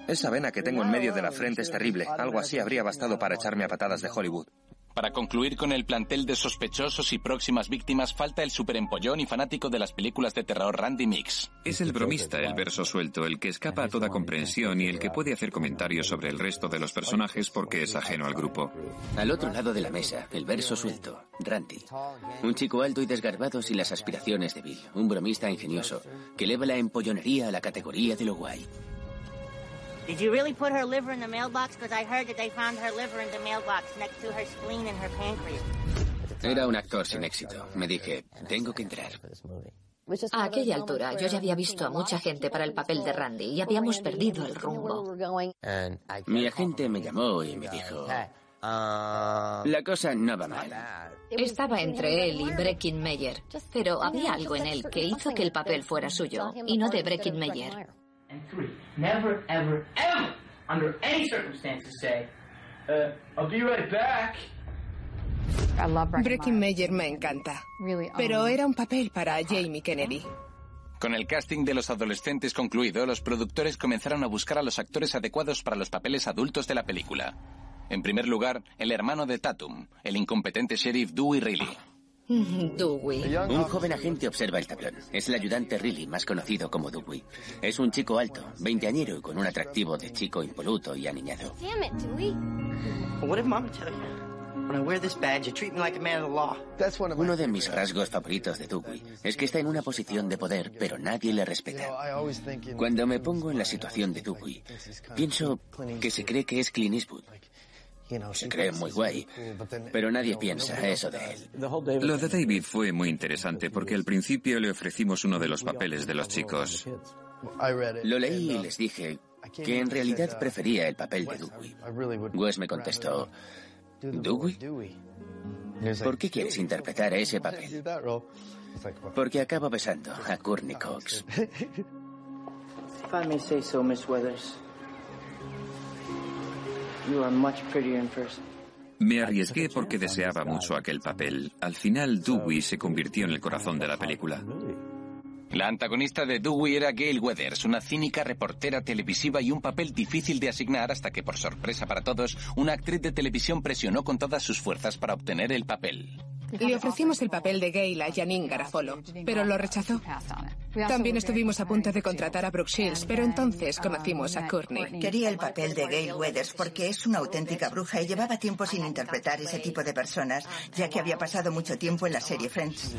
S15: Esa vena que tengo en medio de la frente es terrible. Algo así habría bastado para echarme a patadas de Hollywood.
S1: Para concluir con el plantel de sospechosos y próximas víctimas, falta el superempollón y fanático de las películas de terror Randy Mix.
S3: Es el bromista, el verso suelto, el que escapa a toda comprensión y el que puede hacer comentarios sobre el resto de los personajes porque es ajeno al grupo.
S2: Al otro lado de la mesa, el verso suelto, Randy. Un chico alto y desgarbado sin las aspiraciones de Bill. Un bromista ingenioso que eleva la empollonería a la categoría de lo guay.
S19: Did you really put her liver in the mailbox? Because I heard that they found her liver in the mailbox next to her spleen and her pancreas.
S2: Era un actor sin éxito. Me dije, tengo que entrar.
S18: A aquella altura yo ya había visto a mucha gente para el papel de Randy y habíamos perdido el rumbo.
S2: Mi agente me llamó y me dijo, la cosa no va mal.
S18: Estaba entre él y Breckin Meyer, pero había algo en él que hizo que el papel fuera suyo y no de Breckin Meyer.
S12: And three, never, ever, ever, under any circumstances, say, uh, I'll be right back.
S6: Breaking Mayer me encanta. Pero era un papel para Jamie Kennedy.
S1: Con el casting de los adolescentes concluido, los productores comenzaron a buscar a los actores adecuados para los papeles adultos de la película. En primer lugar, el hermano de Tatum, el incompetente sheriff Dewey Riley.
S18: Dewey.
S2: Un joven agente observa el tablón. Es el ayudante Riley, más conocido como Dewey. Es un chico alto, veinteañero y con un atractivo de chico impoluto y aniñado.
S16: Damn it, Dewey.
S12: What did Mama tell you?
S2: Uno de mis rasgos favoritos de Dewey es que está en una posición de poder, pero nadie le respeta. Cuando me pongo en la situación de Dewey, pienso que se cree que es Clint Eastwood. Se cree muy guay, pero nadie piensa eso de él.
S3: Lo de David fue muy interesante porque al principio le ofrecimos uno de los papeles de los chicos.
S2: Lo leí y les dije que en realidad prefería el papel de Dewey. Wes me contestó, ¿Dewey? ¿Por qué quieres interpretar ese papel? Porque acabo besando a Courtney Cox.
S12: If I may say so, Miss Weathers,
S3: Me arriesgué porque deseaba mucho aquel papel. Al final, Dewey se convirtió en el corazón de la película.
S1: La antagonista de Dewey era Gail Weathers, una cínica reportera televisiva y un papel difícil de asignar hasta que, por sorpresa para todos, una actriz de televisión presionó con todas sus fuerzas para obtener el papel.
S6: Le ofrecimos el papel de Gail a Janine Garafolo, pero lo rechazó. También estuvimos a punto de contratar a Brooke Shields, pero entonces conocimos a Courtney.
S7: Quería el papel de Gail Weathers porque es una auténtica bruja y llevaba tiempo sin interpretar ese tipo de personas, ya que había pasado mucho tiempo en la serie Friends.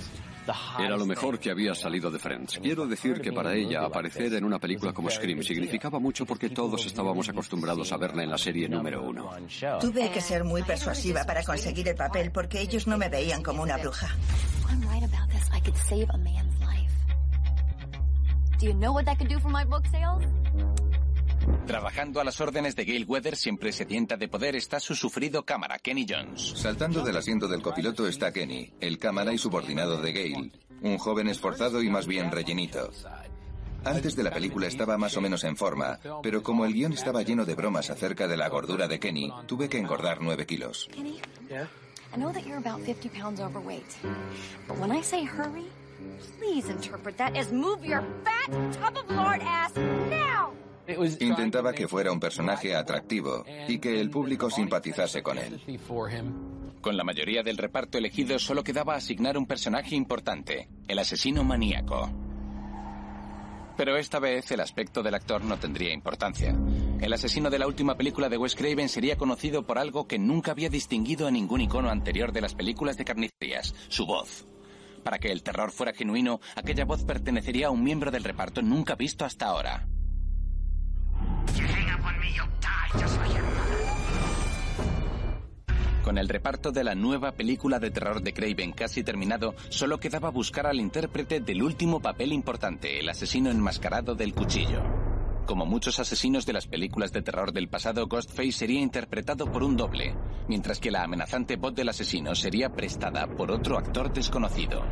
S13: Era lo mejor que había salido de Friends. Quiero decir que para ella aparecer en una película como Scream significaba mucho porque todos estábamos acostumbrados a verla en la serie número uno.
S7: Tuve que ser muy persuasiva para conseguir el papel porque ellos no me veían como una bruja.
S1: Trabajando a las órdenes de Gail Weathers, siempre sedienta de poder, está su sufrido cámara, Kenny Jones.
S10: Saltando del asiento del copiloto está Kenny, el cámara y subordinado de Gail, un joven esforzado y más bien rellenito. Antes de la película estaba más o menos en forma, pero como el guion estaba lleno de bromas acerca de la gordura de Kenny, tuve que engordar nueve kilos.
S16: Kenny? I know that you're about 50 pounds overweight. But when I say hurry, please interpret that as move your fat tub of lard ass now!
S10: Intentaba que fuera un personaje atractivo y que el público simpatizase con él.
S1: Con la mayoría del reparto elegido solo quedaba asignar un personaje importante, el asesino maníaco. Pero esta vez el aspecto del actor no tendría importancia. El asesino de la última película de Wes Craven sería conocido por algo que nunca había distinguido a ningún icono anterior de las películas de carnicerías, su voz. Para que el terror fuera genuino, aquella voz pertenecería a un miembro del reparto nunca visto hasta ahora. Con el reparto de la nueva película de terror de Craven casi terminado, solo quedaba buscar al intérprete del último papel importante, el asesino enmascarado del cuchillo. Como muchos asesinos de las películas de terror del pasado, Ghostface sería interpretado por un doble, mientras que la amenazante voz del asesino sería prestada por otro actor desconocido.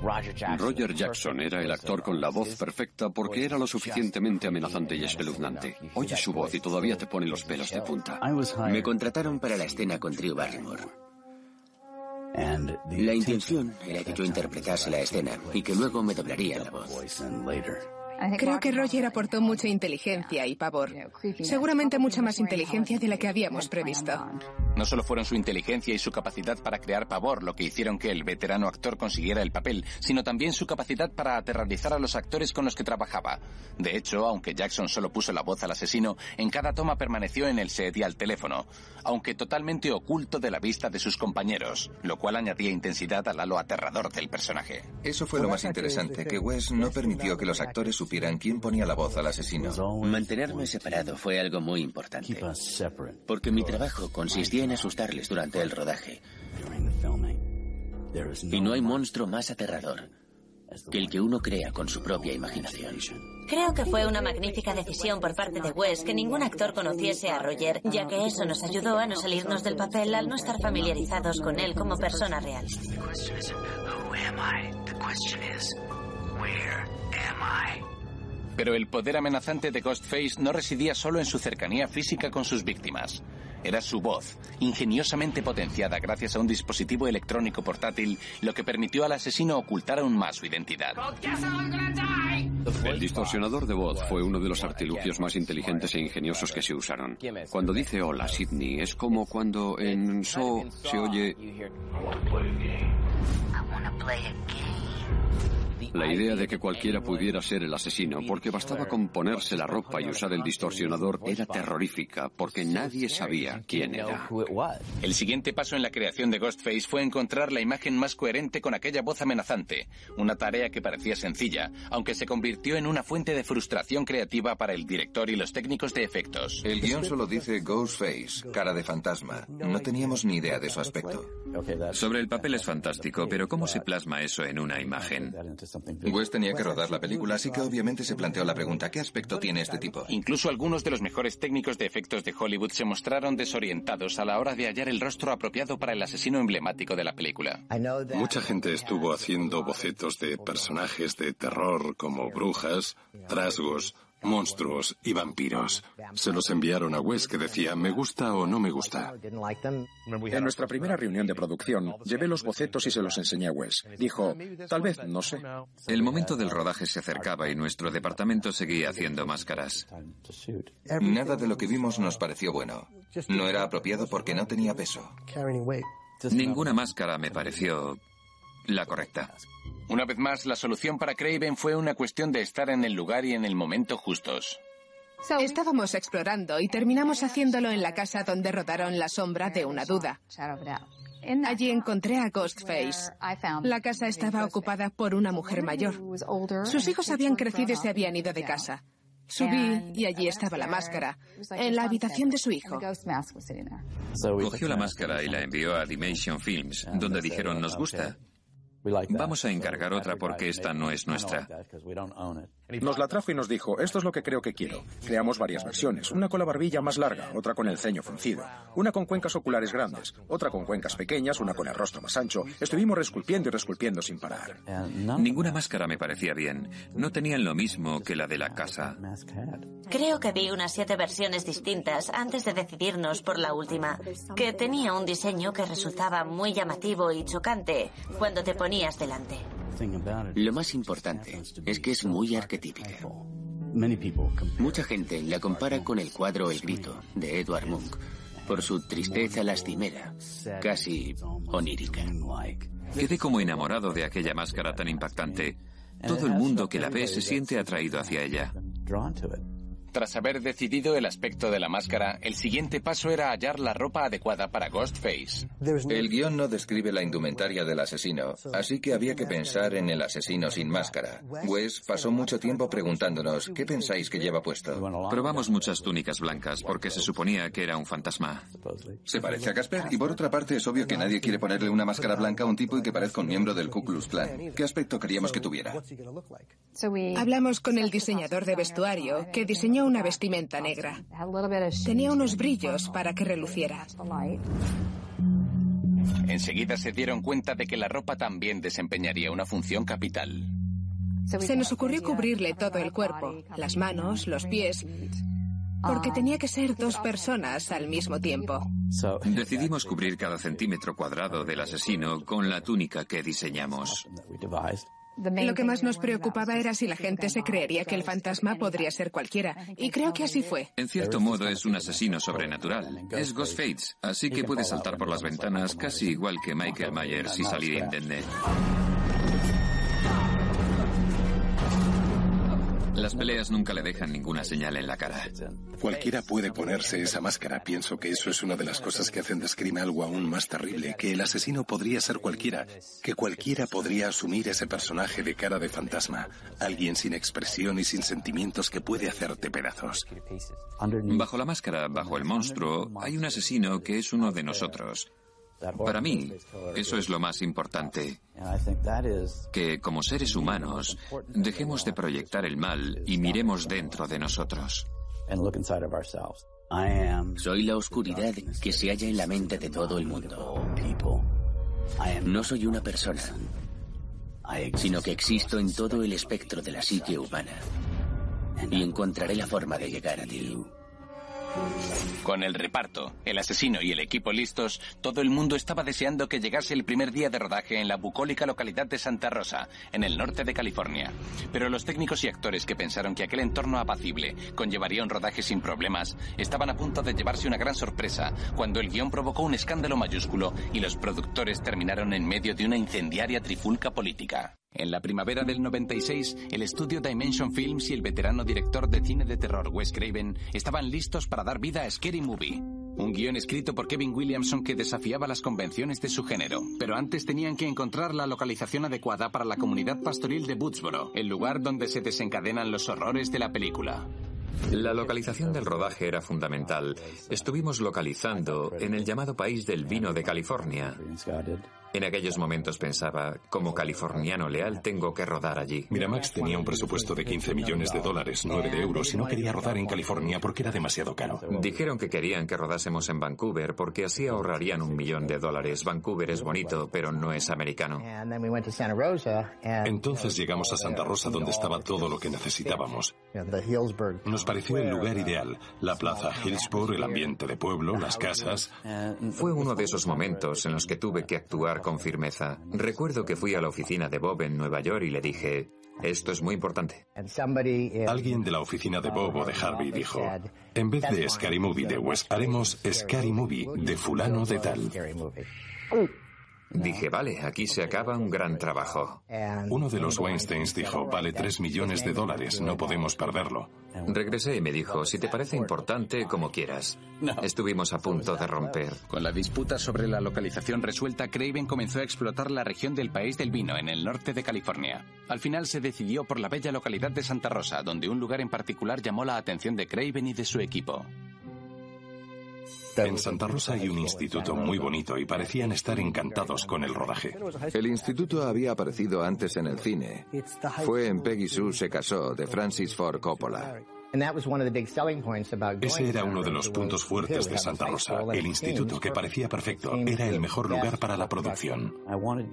S13: Roger Jackson era el actor con la voz perfecta porque era lo suficientemente amenazante y espeluznante. Oye su voz y todavía te pone los pelos de punta.
S2: Me contrataron para la escena con Drew Barrymore. La intención era que yo interpretase la escena y que luego me doblaría la voz.
S6: Creo que Roger aportó mucha inteligencia y pavor. Seguramente mucha más inteligencia de la que habíamos previsto.
S1: No solo fueron su inteligencia y su capacidad para crear pavor lo que hicieron que el veterano actor consiguiera el papel, sino también su capacidad para aterrorizar a los actores con los que trabajaba. De hecho, aunque Jackson solo puso la voz al asesino, en cada toma permaneció en el set y al teléfono, aunque totalmente oculto de la vista de sus compañeros, lo cual añadía intensidad al halo aterrador del personaje.
S10: Eso fue lo más interesante, que Wes no permitió que los actores supieran quién ponía la voz al asesino.
S2: Mantenerme separado fue algo muy importante, porque mi trabajo consistía en asustarles durante el rodaje. Y no hay monstruo más aterrador que el que uno crea con su propia imaginación.
S4: Creo que fue una magnífica decisión por parte de Wes que ningún actor conociese a Roger, ya que eso nos ayudó a no salirnos del papel al no estar familiarizados con él como persona real.
S1: Pero el poder amenazante de Ghostface no residía solo en su cercanía física con sus víctimas. Era su voz, ingeniosamente potenciada gracias a un dispositivo electrónico portátil, lo que permitió al asesino ocultar aún más su identidad.
S13: El distorsionador de voz fue uno de los artilugios más inteligentes e ingeniosos que se usaron. Cuando dice hola, Sidney, es como cuando en So se oye... La idea de que cualquiera pudiera ser el asesino porque bastaba con ponerse la ropa y usar el distorsionador era terrorífica porque nadie sabía quién era.
S1: El siguiente paso en la creación de Ghostface fue encontrar la imagen más coherente con aquella voz amenazante, una tarea que parecía sencilla, aunque se convirtió en una fuente de frustración creativa para el director y los técnicos de efectos.
S10: El guion solo dice Ghostface, cara de fantasma. No teníamos ni idea de su aspecto.
S3: Sobre el papel es fantástico, pero ¿cómo se plasma eso en una imagen?
S10: Wes tenía que rodar la película, así que obviamente se planteó la pregunta, ¿qué aspecto tiene este tipo?
S1: Incluso algunos de los mejores técnicos de efectos de Hollywood se mostraron desorientados a la hora de hallar el rostro apropiado para el asesino emblemático de la película.
S8: Mucha gente estuvo haciendo bocetos de personajes de terror como brujas, trasgos, monstruos y vampiros. Se los enviaron a Wes que decía, me gusta o no me gusta.
S9: En nuestra primera reunión de producción, llevé los bocetos y se los enseñé a Wes. Dijo, tal vez, no sé.
S3: El momento del rodaje se acercaba y nuestro departamento seguía haciendo máscaras.
S10: Nada de lo que vimos nos pareció bueno. No era apropiado porque no tenía peso.
S3: Ninguna máscara me pareció la correcta.
S1: Una vez más, la solución para Craven fue una cuestión de estar en el lugar y en el momento justos.
S6: Estábamos explorando y terminamos haciéndolo en la casa donde rodaron La sombra de una duda. Allí encontré a Ghostface. La casa estaba ocupada por una mujer mayor. Sus hijos habían crecido y se habían ido de casa. Subí y allí estaba la máscara, en la habitación de su hijo.
S3: Cogió la máscara y la envió a Dimension Films, donde dijeron, nos gusta. Vamos a encargar otra porque esta no es nuestra.
S9: Nos la trajo y nos dijo, esto es lo que creo que quiero. Creamos varias versiones, una con la barbilla más larga, otra con el ceño fruncido, una con cuencas oculares grandes, otra con cuencas pequeñas, una con el rostro más ancho. Estuvimos resculpiendo y resculpiendo sin parar.
S3: Ninguna máscara me parecía bien. No tenían lo mismo que la de la casa.
S4: Creo que vi unas siete versiones distintas antes de decidirnos por la última, que tenía un diseño que resultaba muy llamativo y chocante cuando te ponías delante.
S2: Lo más importante es que es muy arquetípica. Mucha gente la compara con el cuadro El Grito de Edward Munch por su tristeza lastimera, casi onírica.
S3: Quedé como enamorado de aquella máscara tan impactante. Todo el mundo que la ve se siente atraído hacia ella.
S1: Tras haber decidido el aspecto de la máscara, el siguiente paso era hallar la ropa adecuada para Ghostface.
S10: El guion no describe la indumentaria del asesino, así que había que pensar en el asesino sin máscara. Wes pasó mucho tiempo preguntándonos, ¿qué pensáis que lleva puesto?
S3: Probamos muchas túnicas blancas porque se suponía que era un fantasma.
S10: Se parece a Casper y por otra parte es obvio que nadie quiere ponerle una máscara blanca a un tipo y que parezca un miembro del Ku Klux Klan. ¿Qué aspecto queríamos que tuviera?
S6: Hablamos con el diseñador de vestuario que diseñó una vestimenta negra. Tenía unos brillos para que reluciera.
S1: Enseguida se dieron cuenta de que la ropa también desempeñaría una función capital.
S6: Se nos ocurrió cubrirle todo el cuerpo, las manos, los pies, porque tenía que ser dos personas al mismo tiempo.
S3: Decidimos cubrir cada centímetro cuadrado del asesino con la túnica que diseñamos.
S6: Lo que más nos preocupaba era si la gente se creería que el fantasma podría ser cualquiera, y creo que así fue.
S3: En cierto modo es un asesino sobrenatural. Es Ghostface, así que puede saltar por las ventanas casi igual que Michael Myers y salir indemne. Las peleas nunca le dejan ninguna señal en la cara.
S8: Cualquiera puede ponerse esa máscara. Pienso que eso es una de las cosas que hacen de Scream algo aún más terrible, que el asesino podría ser cualquiera, que cualquiera podría asumir ese personaje de cara de fantasma, alguien sin expresión y sin sentimientos que puede hacerte pedazos.
S3: Bajo la máscara, bajo el monstruo, hay un asesino que es uno de nosotros. Para mí, eso es lo más importante. Que como seres humanos, dejemos de proyectar el mal y miremos dentro de nosotros.
S2: Soy la oscuridad que se halla en la mente de todo el mundo. No soy una persona, sino que existo en todo el espectro de la psique humana. Y encontraré la forma de llegar a ti.
S1: Con el reparto, el asesino y el equipo listos, todo el mundo estaba deseando que llegase el primer día de rodaje en la bucólica localidad de Santa Rosa, en el norte de California. Pero los técnicos y actores que pensaron que aquel entorno apacible conllevaría un rodaje sin problemas, estaban a punto de llevarse una gran sorpresa cuando el guion provocó un escándalo mayúsculo y los productores terminaron en medio de una incendiaria trifulca política. En la primavera del 96, el estudio Dimension Films y el veterano director de cine de terror Wes Craven estaban listos para dar vida a Scary Movie. Un guion escrito por Kevin Williamson que desafiaba las convenciones de su género. Pero antes tenían que encontrar la localización adecuada para la comunidad pastoril de Bootsboro, el lugar donde se desencadenan los horrores de la película.
S3: La localización del rodaje era fundamental. Estuvimos localizando en el llamado país del vino de California. En aquellos momentos pensaba, como californiano leal tengo que rodar allí.
S8: Miramax tenía un presupuesto de 15 millones de dólares, 9 de euros, y no quería rodar en California porque era demasiado caro.
S3: Dijeron que querían que rodásemos en Vancouver porque así ahorrarían un millón de dólares. Vancouver es bonito, pero no es americano.
S8: Entonces llegamos a Santa Rosa donde estaba todo lo que necesitábamos. Nos pareció el lugar ideal. La plaza Hillsborough, el ambiente de pueblo, las casas.
S3: Fue uno de esos momentos en los que tuve que actuar con firmeza. Recuerdo que fui a la oficina de Bob en Nueva York y le dije, esto es muy importante.
S8: Alguien de la oficina de Bob o de Harvey dijo, en vez de Scary Movie de West, haremos Scary Movie de fulano de tal.
S3: Dije, vale, aquí se acaba un gran trabajo.
S8: Uno de los Weinsteins dijo, vale 3 millones de dólares, no podemos perderlo.
S3: Regresé y me dijo, si te parece importante, como quieras. Estuvimos a punto de romper.
S1: Con la disputa sobre la localización resuelta, Craven comenzó a explotar la región del país del vino en el norte de California. Al final se decidió por la bella localidad de Santa Rosa, donde un lugar en particular llamó la atención de Craven y de su equipo.
S8: En Santa Rosa hay un instituto muy bonito y parecían estar encantados con el rodaje.
S10: El instituto había aparecido antes en el cine. Fue en Peggy Sue se casó de Francis Ford Coppola.
S8: Ese era uno de los puntos fuertes de Santa Rosa. El instituto, que parecía perfecto, era el mejor lugar para la producción.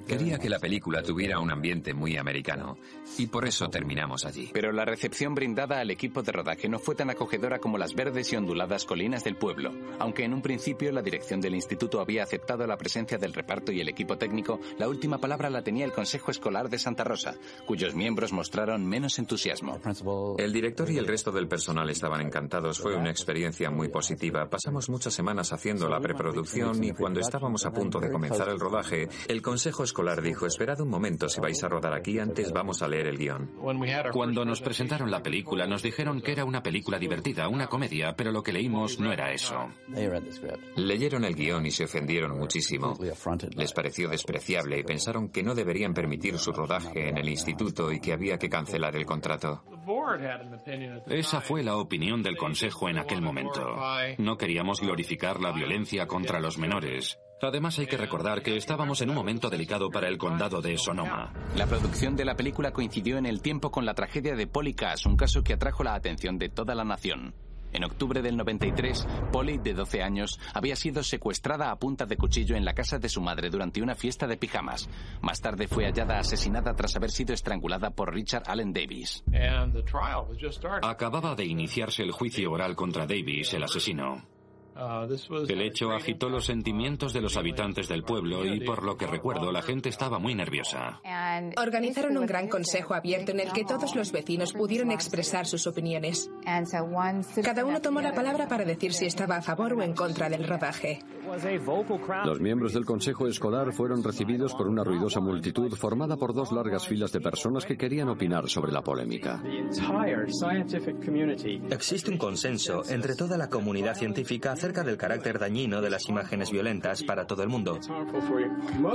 S3: Quería que la película tuviera un ambiente muy americano, y por eso terminamos allí.
S1: Pero la recepción brindada al equipo de rodaje no fue tan acogedora como las verdes y onduladas colinas del pueblo. Aunque en un principio la dirección del instituto había aceptado la presencia del reparto y el equipo técnico, la última palabra la tenía el Consejo Escolar de Santa Rosa, cuyos miembros mostraron menos entusiasmo.
S3: El director y el resto del personal estaban encantados. Fue una experiencia muy positiva. Pasamos muchas semanas haciendo la preproducción y cuando estábamos a punto de comenzar el rodaje, el consejo escolar dijo, esperad un momento, si vais a rodar aquí antes vamos a leer el guion.
S20: Cuando nos presentaron la película nos dijeron que era una película divertida, una comedia, pero lo que leímos no era eso.
S3: Leyeron el guion y se ofendieron muchísimo. Les pareció despreciable y pensaron que no deberían permitir su rodaje en el instituto y que había que cancelar el contrato.
S20: Esa fue la opinión del Consejo en aquel momento. No queríamos glorificar la violencia contra los menores. Además hay que recordar que estábamos en un momento delicado para el condado de Sonoma.
S1: La producción de la película coincidió en el tiempo con la tragedia de Polly Cash, un caso que atrajo la atención de toda la nación. En octubre del 93, Polly, de 12 años, había sido secuestrada a punta de cuchillo en la casa de su madre durante una fiesta de pijamas. Más tarde fue hallada asesinada tras haber sido estrangulada por Richard Allen Davis.
S20: Acababa de iniciarse el juicio oral contra Davis, el asesino. El hecho agitó los sentimientos de los habitantes del pueblo y por lo que recuerdo la gente estaba muy nerviosa.
S6: Organizaron un gran consejo abierto en el que todos los vecinos pudieron expresar sus opiniones. Cada uno tomó la palabra para decir si estaba a favor o en contra del rodaje.
S13: Los miembros del consejo escolar fueron recibidos por una ruidosa multitud formada por dos largas filas de personas que querían opinar sobre la polémica.
S15: Existe un consenso entre toda la comunidad científica acerca del carácter dañino de las imágenes violentas para todo el mundo,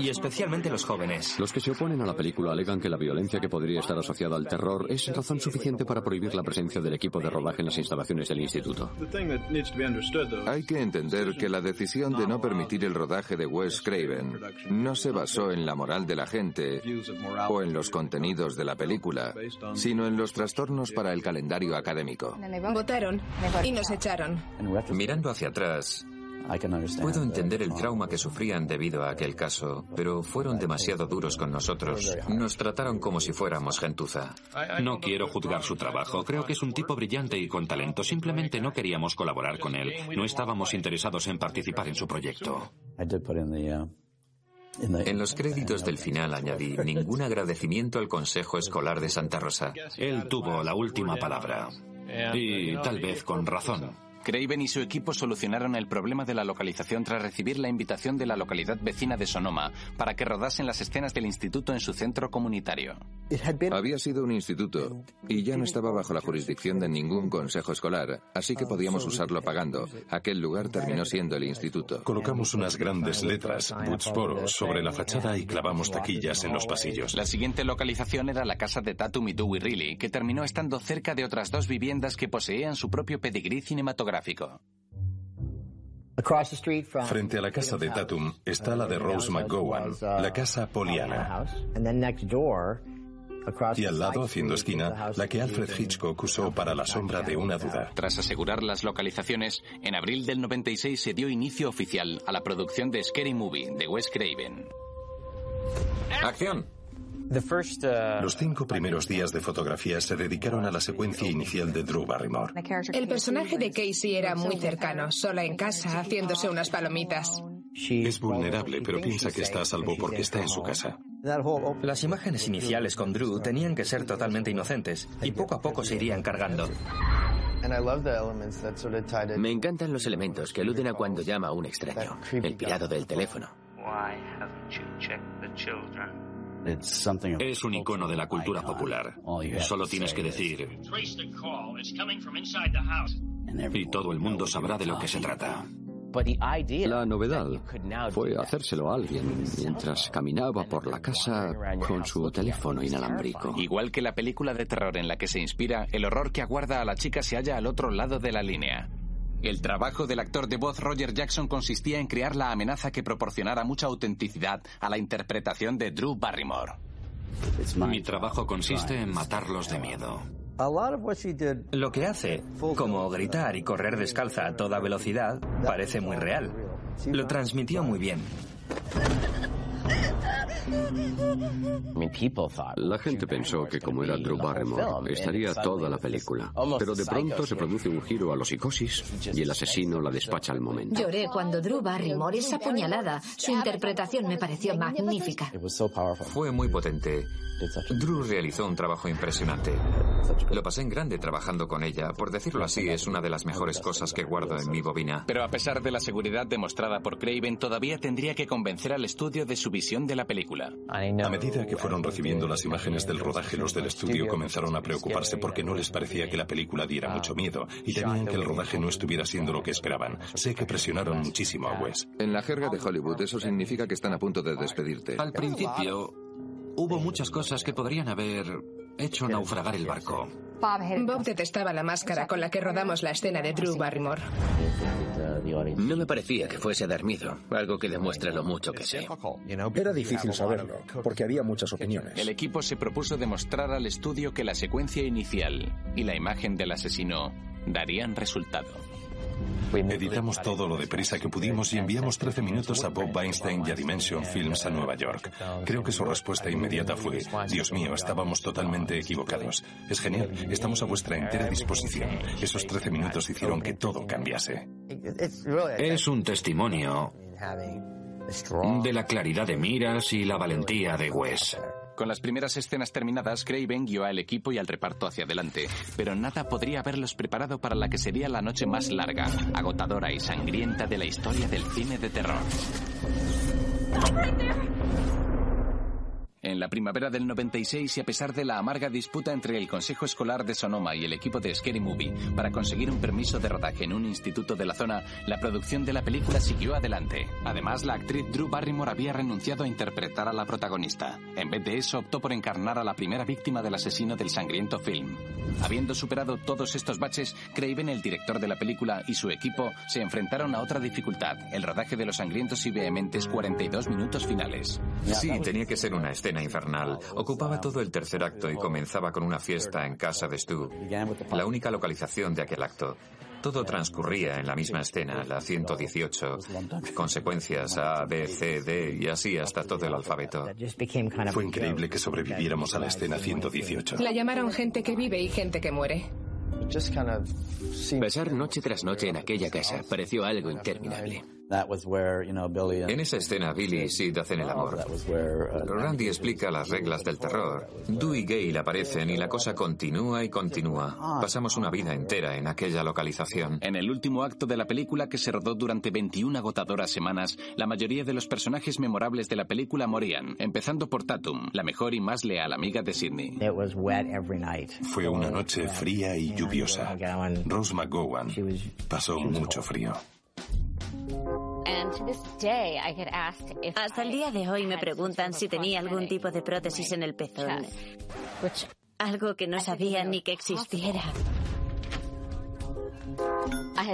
S15: y especialmente los jóvenes.
S13: Los que se oponen a la película alegan que la violencia que podría estar asociada al terror es razón suficiente para prohibir la presencia del equipo de rodaje en las instalaciones del instituto.
S10: Hay que entender que la decisión de no permitir el rodaje de Wes Craven no se basó en la moral de la gente o en los contenidos de la película, sino en los trastornos para el calendario académico.
S6: Votaron y nos echaron.
S3: Mirando hacia atrás, Puedo entender el trauma que sufrían debido a aquel caso, pero fueron demasiado duros con nosotros. Nos trataron como si fuéramos gentuza.
S20: No quiero juzgar su trabajo. Creo que es un tipo brillante y con talento. Simplemente no queríamos colaborar con él. No estábamos interesados en participar en su proyecto.
S3: En los créditos del final añadí ningún agradecimiento al Consejo Escolar de Santa Rosa.
S20: Él tuvo la última palabra. Y tal vez con razón.
S1: Craven y su equipo solucionaron el problema de la localización tras recibir la invitación de la localidad vecina de Sonoma para que rodasen las escenas del instituto en su centro comunitario.
S10: Había sido un instituto y ya no estaba bajo la jurisdicción de ningún consejo escolar, así que podíamos usarlo pagando. Aquel lugar terminó siendo el instituto.
S8: Colocamos unas grandes letras, Woodsboro, sobre la fachada y clavamos taquillas en los pasillos.
S1: La siguiente localización era la casa de Tatum y Dewey Riley, que terminó estando cerca de otras dos viviendas que poseían su propio pedigrí cinematográfico.
S8: Frente a la casa de Tatum está la de Rose McGowan, la casa Poliana. Y al lado, haciendo esquina, la que Alfred Hitchcock usó para la sombra de una duda.
S1: Tras asegurar las localizaciones, en abril del 96 se dio inicio oficial a la producción de Scary Movie de Wes Craven.
S10: ¡Acción!
S8: Los cinco primeros días de fotografía se dedicaron a la secuencia inicial de Drew Barrymore.
S6: El personaje de Casey era muy cercano, sola en casa, haciéndose unas palomitas.
S8: Es vulnerable, pero piensa que está a salvo porque está en su casa.
S15: Las imágenes iniciales con Drew tenían que ser totalmente inocentes y poco a poco se irían cargando.
S2: Me encantan los elementos que aluden a cuando llama a un extraño. El pirado del teléfono.
S20: Es un icono de la cultura popular. Solo tienes que decir... Y todo el mundo sabrá de lo que se trata.
S13: La novedad fue hacérselo a alguien mientras caminaba por la casa con su teléfono inalámbrico.
S1: Igual que la película de terror en la que se inspira, el horror que aguarda a la chica se halla al otro lado de la línea. El trabajo del actor de voz Roger Jackson consistía en crear la amenaza que proporcionara mucha autenticidad a la interpretación de Drew Barrymore.
S20: Mi trabajo consiste en matarlos de miedo.
S15: Lo que hace, como gritar y correr descalza a toda velocidad, parece muy real. Lo transmitió muy bien.
S13: La gente pensó que como era Drew Barrymore, estaría toda la película. Pero de pronto se produce un giro a la psicosis y el asesino la despacha al momento.
S18: Lloré cuando Drew Barrymore es apuñalada. Su interpretación me pareció magnífica.
S3: Fue muy potente. Drew realizó un trabajo impresionante. Lo pasé en grande trabajando con ella. Por decirlo así, es una de las mejores cosas que guardo en mi bobina.
S1: Pero a pesar de la seguridad demostrada por Craven, todavía tendría que convencer al estudio de su visión de la película.
S8: A medida que fueron recibiendo las imágenes del rodaje, los del estudio comenzaron a preocuparse porque no les parecía que la película diera mucho miedo y temían que el rodaje no estuviera siendo lo que esperaban. Sé que presionaron muchísimo a Wes.
S10: En la jerga de Hollywood, eso significa que están a punto de despedirte.
S20: Al principio, hubo muchas cosas que podrían haber hecho naufragar el barco.
S6: Bob detestaba la máscara con la que rodamos la escena de Drew Barrymore.
S2: No me parecía que fuese miedo, algo que demuestra lo mucho que sé.
S9: Era difícil saberlo, porque había muchas opiniones.
S1: El equipo se propuso demostrar al estudio que la secuencia inicial y la imagen del asesino darían resultado.
S8: Editamos todo lo deprisa que pudimos y enviamos 13 minutos a Bob Weinstein y a Dimension Films a Nueva York. Creo que su respuesta inmediata fue, Dios mío, estábamos totalmente equivocados. Es genial, estamos a vuestra entera disposición. Esos 13 minutos hicieron que todo cambiase.
S20: Es un testimonio de la claridad de miras y la valentía de Wes.
S1: Con las primeras escenas terminadas, Craven guió al equipo y al reparto hacia adelante, pero nada podría haberlos preparado para la que sería la noche más larga, agotadora y sangrienta de la historia del cine de terror. En la primavera del 96 y a pesar de la amarga disputa entre el Consejo Escolar de Sonoma y el equipo de Scary Movie para conseguir un permiso de rodaje en un instituto de la zona, la producción de la película siguió adelante. Además, la actriz Drew Barrymore había renunciado a interpretar a la protagonista. En vez de eso, optó por encarnar a la primera víctima del asesino del sangriento film. Habiendo superado todos estos baches, Craven, el director de la película, y su equipo se enfrentaron a otra dificultad, el rodaje de los sangrientos y vehementes 42 minutos finales.
S3: Sí, tenía que ser una escena infernal. Ocupaba todo el tercer acto y comenzaba con una fiesta en casa de Stu, la única localización de aquel acto. Todo transcurría en la misma escena, la 118, consecuencias A, B, C, D y así hasta todo el alfabeto.
S8: Fue increíble que sobreviviéramos a la escena 118.
S6: La llamaron gente que vive y gente que muere.
S2: Pasar noche tras noche en aquella casa pareció algo interminable.
S3: En esa escena, Billy y Sid hacen el amor. Randy explica las reglas del terror. Dewey y Gale aparecen y la cosa continúa y continúa. Pasamos una vida entera en aquella localización.
S1: En el último acto de la película, que se rodó durante 21 agotadoras semanas, la mayoría de los personajes memorables de la película morían, empezando por Tatum, la mejor y más leal amiga de Sidney.
S8: Fue una noche fría y lluviosa. Rose McGowan pasó mucho frío.
S4: Hasta el día de hoy me preguntan si tenía algún tipo de prótesis en el pezón. Algo que no sabía ni que existiera.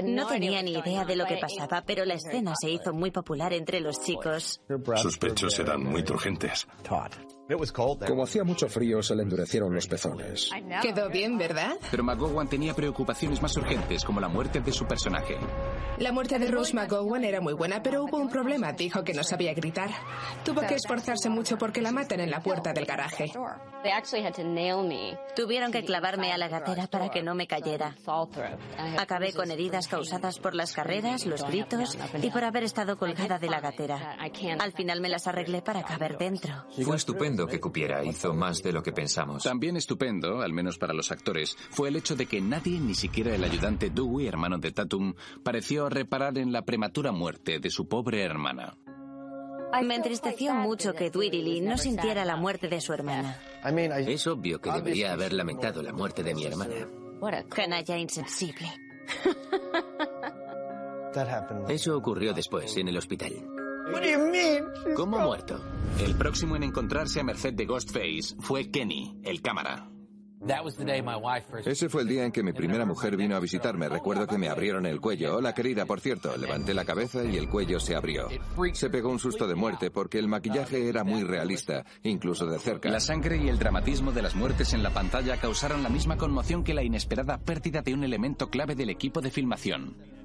S4: No tenía ni idea de lo que pasaba, pero la escena se hizo muy popular entre los chicos.
S8: Sus pechos eran muy turgentes.
S9: Como hacía mucho frío, se le endurecieron los pezones.
S6: Quedó bien, ¿verdad?
S1: Pero McGowan tenía preocupaciones más urgentes, como la muerte de su personaje.
S6: La muerte de Rose McGowan era muy buena, pero hubo un problema. Dijo que no sabía gritar. Tuvo que esforzarse mucho porque la maten en la puerta del garaje.
S4: Tuvieron que clavarme a la gatera para que no me cayera. Acabé con heridas causadas por las carreras, los gritos y por haber estado colgada de la gatera. Al final me las arreglé para caber dentro.
S3: Fue estupendo que cupiera, hizo más de lo que pensamos.
S1: También estupendo, al menos para los actores, fue el hecho de que nadie, ni siquiera el ayudante Dewey, hermano de Tatum, pareció reparar en la prematura muerte de su pobre hermana.
S4: Me entristeció mucho que Dwirily no sintiera la muerte de su hermana.
S2: Es obvio que debería haber lamentado la muerte de mi hermana.
S4: Canalla insensible.
S2: Eso ocurrió después, en el hospital. ¿Cómo muerto?
S1: El próximo en encontrarse a merced de Ghostface fue Kenny, el cámara.
S10: Ese fue el día en que mi primera mujer vino a visitarme. Recuerdo que me abrieron el cuello. Hola, querida, por cierto. Levanté la cabeza y el cuello se abrió. Se pegó un susto de muerte porque el maquillaje era muy realista, incluso de cerca.
S1: La sangre y el dramatismo de las muertes en la pantalla causaron la misma conmoción que la inesperada pérdida de un elemento clave del equipo de filmación.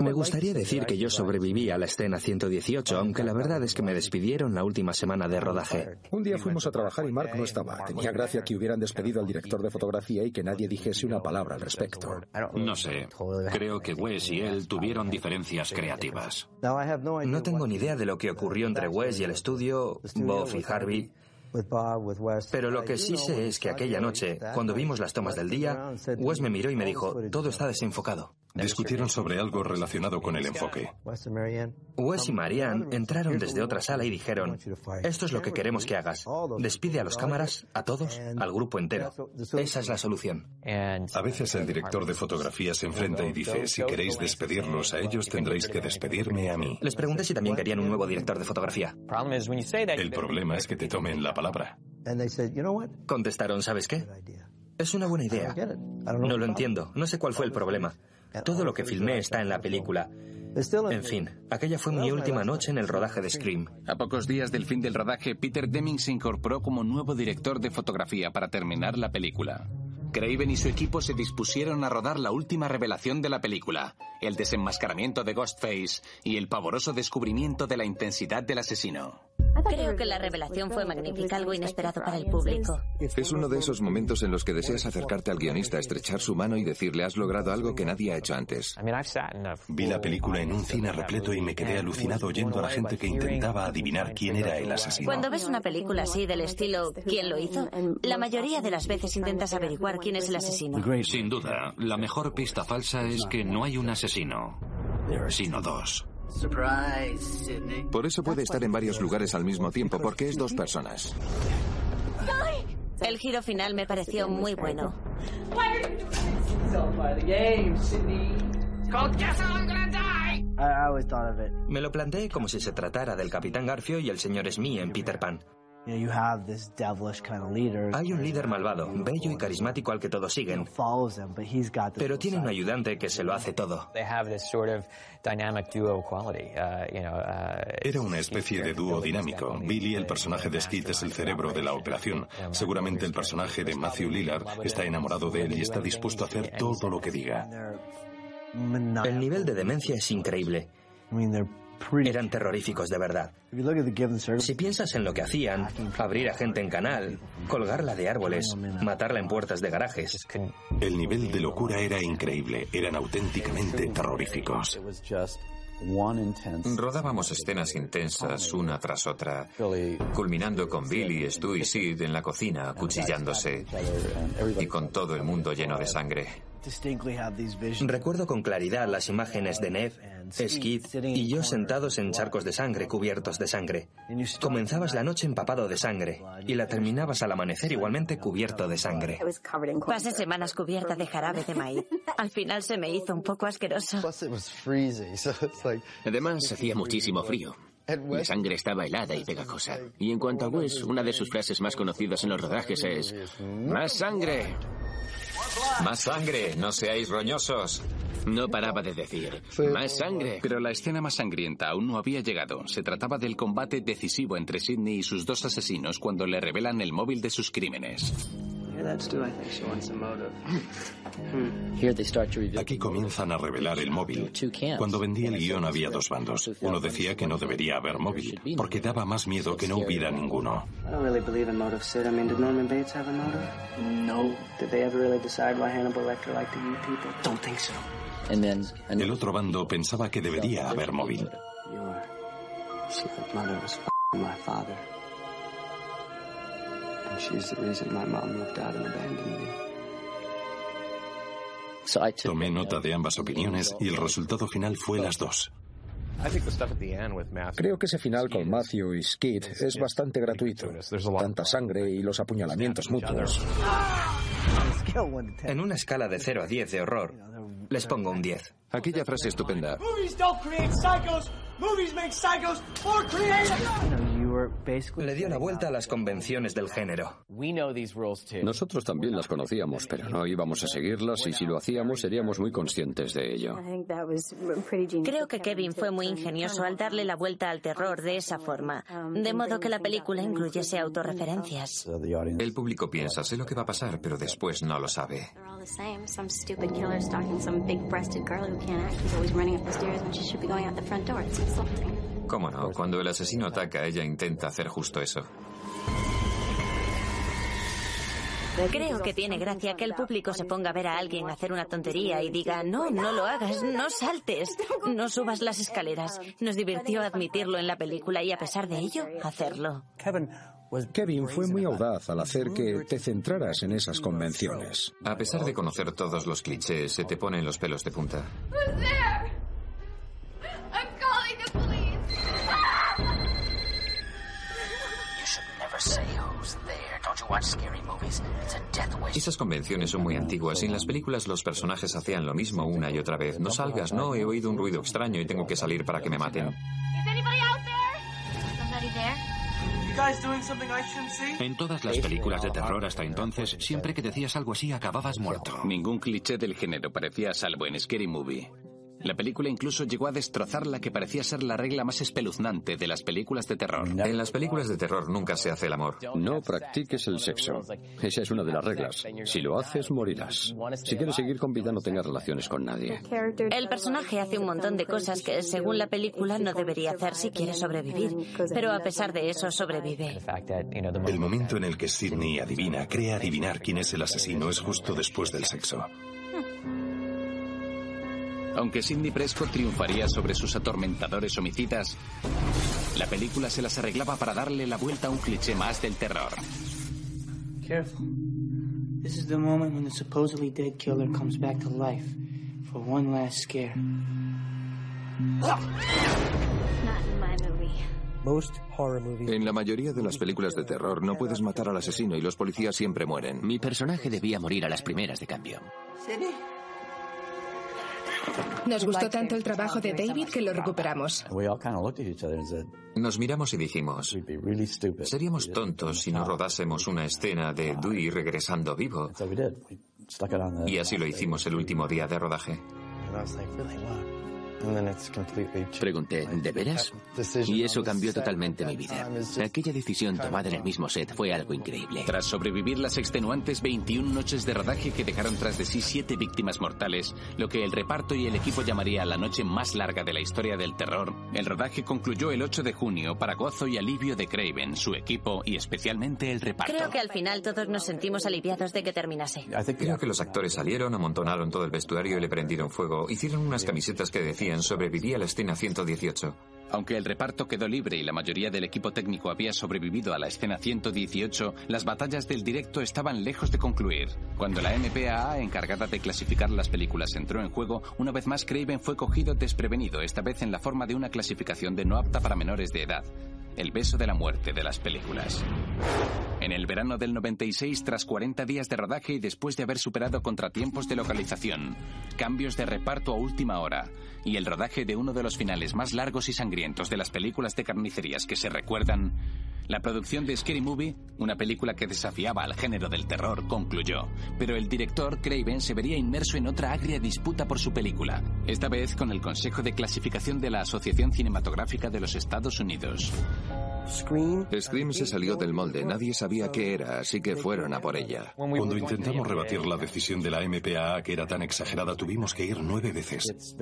S15: Me gustaría decir que yo sobreviví a la escena 118, aunque la verdad es que me despidieron la última semana de rodaje.
S9: Un día fuimos a trabajar y Mark no estaba. Tenía gracia que hubieran despedido al director de fotografía y que nadie dijese una palabra al respecto.
S20: No sé. Creo que Wes y él tuvieron diferencias creativas.
S15: No tengo ni idea de lo que ocurrió entre Wes y el estudio, Bob y Harvey. Pero lo que sí sé es que aquella noche, cuando vimos las tomas del día, Wes me miró y me dijo, todo está desenfocado.
S8: Discutieron sobre algo relacionado con el enfoque.
S15: Wes y Marianne entraron desde otra sala y dijeron, esto es lo que queremos que hagas. Despide a los cámaras, a todos, al grupo entero. Esa es la solución.
S8: A veces el director de fotografía se enfrenta y dice, si queréis despedirlos a ellos, tendréis que despedirme a mí.
S15: Les pregunté si también querían un nuevo director de fotografía.
S8: El problema es que te tomen la palabra.
S15: Contestaron, ¿sabes qué? Es una buena idea. No lo entiendo. No sé cuál fue el problema. Todo lo que filmé está en la película. En fin, aquella fue mi última noche en el rodaje de Scream.
S1: A pocos días del fin del rodaje, Peter Deming se incorporó como nuevo director de fotografía para terminar la película. Craven y su equipo se dispusieron a rodar la última revelación de la película, el desenmascaramiento de Ghostface y el pavoroso descubrimiento de la intensidad del asesino.
S4: Creo que la revelación fue magnífica, algo inesperado para el público.
S10: Es uno de esos momentos en los que deseas acercarte al guionista, estrechar su mano y decirle has logrado algo que nadie ha hecho antes.
S8: Vi la película en un cine repleto y me quedé alucinado oyendo a la gente que intentaba adivinar quién era el asesino.
S4: Cuando ves una película así del estilo ¿Quién lo hizo? La mayoría de las veces intentas averiguar quién es el asesino.
S20: Sin duda, la mejor pista falsa es que no hay un asesino, sino dos.
S10: Por eso puede estar en varios lugares al mismo tiempo, porque es dos personas.
S4: El giro final me pareció muy bueno.
S15: Me lo planteé como si se tratara del Capitán Garfio y el señor Smee en Peter Pan. Hay un líder malvado, bello y carismático al que todos siguen, pero tiene un ayudante que se lo hace todo.
S8: Era una especie de dúo dinámico. Billy, el personaje de Skid, es el cerebro de la operación. Seguramente el personaje de Matthew Lillard está enamorado de él y está dispuesto a hacer todo lo que diga.
S15: El nivel de demencia es increíble. Eran terroríficos de verdad. Si piensas en lo que hacían, abrir a gente en canal, colgarla de árboles, matarla en puertas de garajes.
S8: El nivel de locura era increíble, eran auténticamente terroríficos.
S3: Rodábamos escenas intensas una tras otra, culminando con Billy, Stu y Sid en la cocina acuchillándose y con todo el mundo lleno de sangre.
S15: Recuerdo con claridad las imágenes de Nev, Skid y yo sentados en charcos de sangre cubiertos de sangre. Comenzabas la noche empapado de sangre y la terminabas al amanecer igualmente cubierto de sangre.
S4: Pasé semanas cubierta de jarabe de maíz. Al final se me hizo un poco asqueroso.
S2: Además, hacía muchísimo frío. La sangre estaba helada y pegajosa. Y en cuanto a Wes, una de sus frases más conocidas en los rodajes es ¡Más sangre!
S3: Más sangre, no seáis roñosos.
S2: No paraba de decir, más sangre.
S1: Pero la escena más sangrienta aún no había llegado. Se trataba del combate decisivo entre Sidney y sus dos asesinos cuando le revelan el móvil de sus crímenes.
S8: Aquí comienzan a revelar el móvil. Cuando vendí el guion había dos bandos. Uno decía que no debería haber móvil, porque daba más miedo que no hubiera ninguno. El otro bando pensaba que debería haber móvil. Tomé nota de ambas opiniones y el resultado final fue las dos.
S9: Creo que ese final con Matthew y Skid es bastante gratuito. Tanta sangre y los apuñalamientos mutuos.
S15: En una escala de 0 a 10 de horror, les pongo un 10.
S5: Aquella frase estupenda.
S15: Le dio la vuelta a las convenciones del género.
S13: Nosotros también las conocíamos, pero no íbamos a seguirlas y si lo hacíamos seríamos muy conscientes de ello.
S4: Creo que Kevin fue muy ingenioso al darle la vuelta al terror de esa forma, de modo que la película incluyese autorreferencias.
S3: El público piensa, sé lo que va a pasar, pero después no lo sabe. ¿Cómo no? Cuando el asesino ataca, ella intenta hacer justo eso.
S4: Creo que tiene gracia que el público se ponga a ver a alguien hacer una tontería y diga, no, no lo hagas, no saltes, no subas las escaleras. Nos divirtió admitirlo en la película y a pesar de ello, hacerlo.
S9: Kevin fue muy audaz al hacer que te centraras en esas convenciones.
S3: A pesar de conocer todos los clichés, se te ponen los pelos de punta. Esas convenciones son muy antiguas y en las películas los personajes hacían lo mismo una y otra vez. No salgas, no, he oído un ruido extraño y tengo que salir para que me maten.
S20: En todas las películas de terror hasta entonces, siempre que decías algo así acababas muerto.
S1: Ningún cliché del género parecía salvo en Scary Movie. La película incluso llegó a destrozar la que parecía ser la regla más espeluznante de las películas de terror.
S3: En las películas de terror nunca se hace el amor.
S13: No practiques el sexo. Esa es una de las reglas. Si lo haces, morirás. Si quieres seguir con vida, no tengas relaciones con nadie.
S4: El personaje hace un montón de cosas que, según la película, no debería hacer si quiere sobrevivir. Pero a pesar de eso, sobrevive.
S8: El momento en el que Sidney adivina, cree adivinar quién es el asesino, es justo después del sexo.
S1: Aunque Sidney Prescott triunfaría sobre sus atormentadores homicidas, la película se las arreglaba para darle la vuelta a un cliché más del terror.
S12: Careful. This is the moment when the supposedly dead killer comes back to life for one last scare.
S5: En la mayoría de las películas de terror no puedes matar al asesino y los policías siempre mueren.
S2: Mi personaje debía morir a las primeras de cambio.
S6: Nos gustó tanto el trabajo de David que lo recuperamos.
S3: Nos miramos y dijimos, seríamos tontos si no rodásemos una escena de Dewey regresando vivo. Y así lo hicimos el último día de rodaje.
S2: Pregunté, ¿de veras? Y eso cambió totalmente mi vida. Aquella decisión tomada en el mismo set fue algo increíble.
S1: Tras sobrevivir las extenuantes 21 noches de rodaje que dejaron tras de sí siete víctimas mortales, lo que el reparto y el equipo llamaría la noche más larga de la historia del terror, el rodaje concluyó el 8 de junio para gozo y alivio de Craven, su equipo y especialmente el reparto.
S4: Creo que al final todos nos sentimos aliviados de que terminase.
S3: Creo que los actores salieron, amontonaron todo el vestuario y le prendieron fuego. Hicieron unas camisetas que decían sobrevivía a la escena 118.
S1: Aunque el reparto quedó libre y la mayoría del equipo técnico había sobrevivido a la escena 118, las batallas del directo estaban lejos de concluir. Cuando la MPAA, encargada de clasificar las películas, entró en juego, una vez más Craven fue cogido desprevenido, esta vez en la forma de una clasificación de no apta para menores de edad el beso de la muerte de las películas. En el verano del 96, tras 40 días de rodaje y después de haber superado contratiempos de localización, cambios de reparto a última hora y el rodaje de uno de los finales más largos y sangrientos de las películas de carnicerías que se recuerdan, la producción de Scary Movie, una película que desafiaba al género del terror, concluyó. Pero el director, Craven, se vería inmerso en otra agria disputa por su película, esta vez con el Consejo de Clasificación de la Asociación Cinematográfica de los Estados Unidos.
S5: Scream se salió del molde, nadie sabía qué era, así que fueron a por ella.
S8: Cuando intentamos rebatir la decisión de la MPAA que era tan exagerada, tuvimos que ir nueve veces.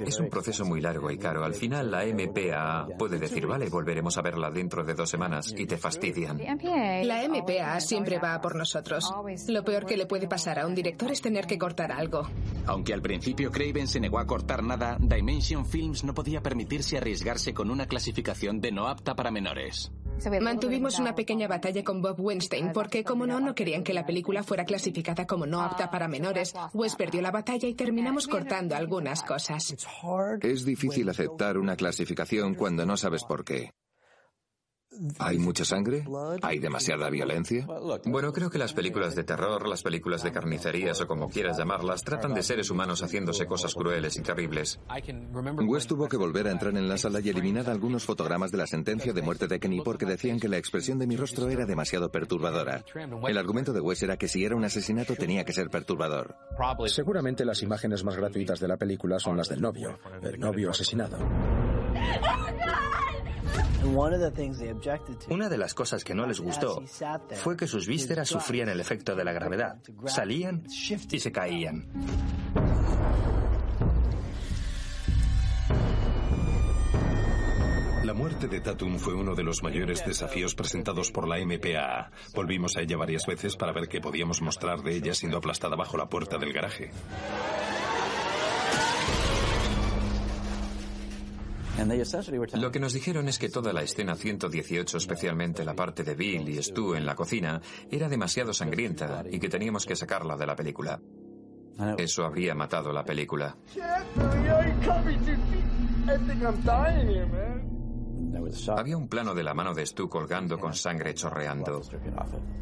S3: Es un proceso muy largo y caro. Al final la MPAA puede decir, vale, volveremos a verla dentro de dos semanas y te fastidian.
S6: La MPAA siempre va a por nosotros. Lo peor que le puede pasar a un director es tener que cortar algo.
S1: Aunque al principio Craven se negó a cortar nada, Dimension Films no podía permitirse arriesgarse con una clasificación de no apta para menores.
S6: Mantuvimos una pequeña batalla con Bob Weinstein porque, como no, no querían que la película fuera clasificada como no apta para menores. Wes perdió la batalla y terminamos cortando algunas cosas.
S5: Es difícil aceptar una clasificación cuando no sabes por qué. ¿Hay mucha sangre? ¿Hay demasiada violencia?
S3: Bueno, creo que las películas de terror, las películas de carnicerías o como quieras llamarlas, tratan de seres humanos haciéndose cosas crueles y terribles.
S5: Wes tuvo que volver a entrar en la sala y eliminar algunos fotogramas de la sentencia de muerte de Kenny porque decían que la expresión de mi rostro era demasiado perturbadora. El argumento de Wes era que si era un asesinato tenía que ser perturbador.
S9: Seguramente las imágenes más gratuitas de la película son las del novio, el novio asesinado.
S15: Una de las cosas que no les gustó fue que sus vísceras sufrían el efecto de la gravedad. Salían y se caían.
S8: La muerte de Tatum fue uno de los mayores desafíos presentados por la MPAA. Volvimos a ella varias veces para ver qué podíamos mostrar de ella siendo aplastada bajo la puerta del garaje.
S3: Lo que nos dijeron es que toda la escena 118, especialmente la parte de Bill y Stu en la cocina, era demasiado sangrienta y que teníamos que sacarla de la película. Eso habría matado la película. Había un plano de la mano de Stu colgando con sangre chorreando.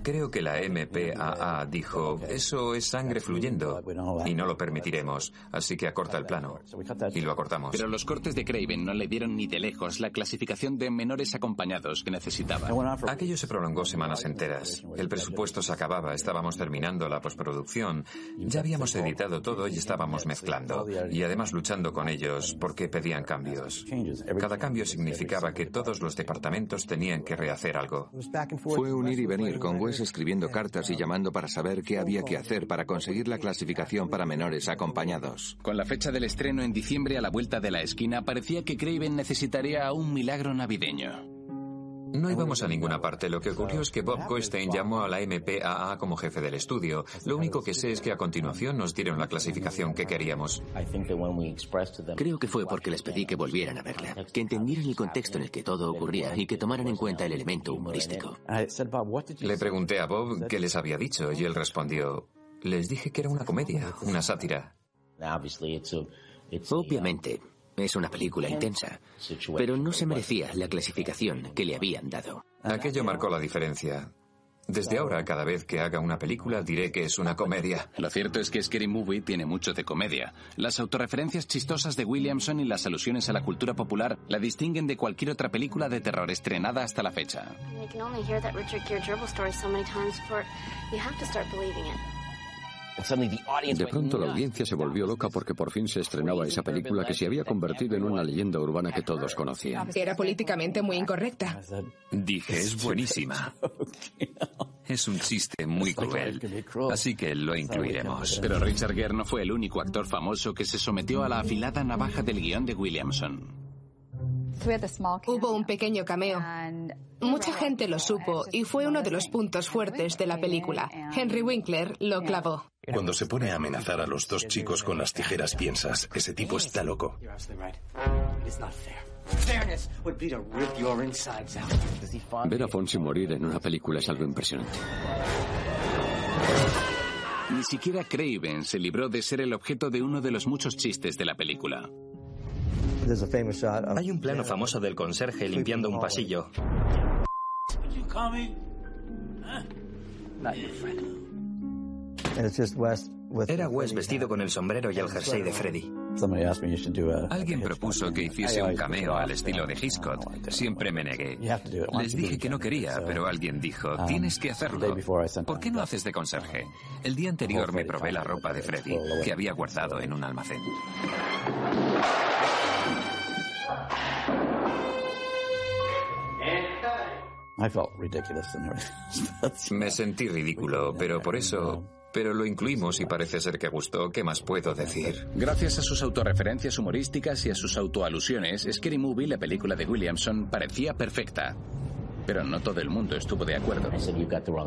S3: Creo que la MPAA dijo, eso es sangre fluyendo y no lo permitiremos, así que acorta el plano. Y lo acortamos.
S1: Pero los cortes de Craven no le dieron ni de lejos la clasificación de menores acompañados que necesitaba.
S3: Aquello se prolongó semanas enteras. El presupuesto se acababa, estábamos terminando la postproducción, ya habíamos editado todo y estábamos mezclando. Y además luchando con ellos porque pedían cambios. Cada cambio significaba que todos los departamentos tenían que rehacer algo.
S5: Fue un ir y venir con Wes escribiendo cartas y llamando para saber qué había que hacer para conseguir la clasificación para menores acompañados.
S1: Con la fecha del estreno en diciembre a la vuelta de la esquina, parecía que Craven necesitaría un milagro navideño.
S3: No íbamos a ninguna parte. Lo que ocurrió es que Bob Goldstein llamó a la MPAA como jefe del estudio. Lo único que sé es que a continuación nos dieron la clasificación que queríamos.
S2: Creo que fue porque les pedí que volvieran a verla, que entendieran el contexto en el que todo ocurría y que tomaran en cuenta el elemento humorístico.
S3: Le pregunté a Bob qué les había dicho y él respondió, les dije que era una comedia, una sátira.
S2: Obviamente, es una película intensa, pero no se merecía la clasificación que le habían dado.
S3: Aquello marcó la diferencia. Desde ahora, cada vez que haga una película, diré que es una comedia.
S1: Lo cierto es que Scary Movie tiene mucho de comedia. Las autorreferencias chistosas de Williamson y las alusiones a la cultura popular la distinguen de cualquier otra película de terror estrenada hasta la fecha.
S13: De pronto la audiencia se volvió loca porque por fin se estrenaba esa película que se había convertido en una leyenda urbana que todos conocían.
S6: Era políticamente muy incorrecta.
S3: Dije, es buenísima. Es un chiste muy cruel, así que lo incluiremos.
S1: Pero Richard Gere no fue el único actor famoso que se sometió a la afilada navaja del guion de Williamson.
S6: Hubo un pequeño cameo. Mucha gente lo supo y fue uno de los puntos fuertes de la película. Henry Winkler lo clavó.
S8: Cuando se pone a amenazar a los dos chicos con las tijeras piensas, ese tipo está loco.
S13: Ver a Fonsi morir en una película es algo impresionante.
S1: Ni siquiera Craven se libró de ser el objeto de uno de los muchos chistes de la película.
S15: Hay un plano famoso del conserje limpiando un pasillo. Era Wes vestido con el sombrero y el jersey de Freddy.
S3: Alguien propuso que hiciese un cameo al estilo de Hitchcock. Siempre me negué. Les dije que no quería, pero alguien dijo, tienes que hacerlo. ¿Por qué no haces de conserje? El día anterior me probé la ropa de Freddy, que había guardado en un almacén. Me sentí ridículo, pero por eso... Pero lo incluimos y parece ser que gustó. ¿Qué más puedo decir?
S1: Gracias a sus autorreferencias humorísticas y a sus autoalusiones, Scary Movie, la película de Williamson, parecía perfecta. Pero no todo el mundo estuvo de acuerdo.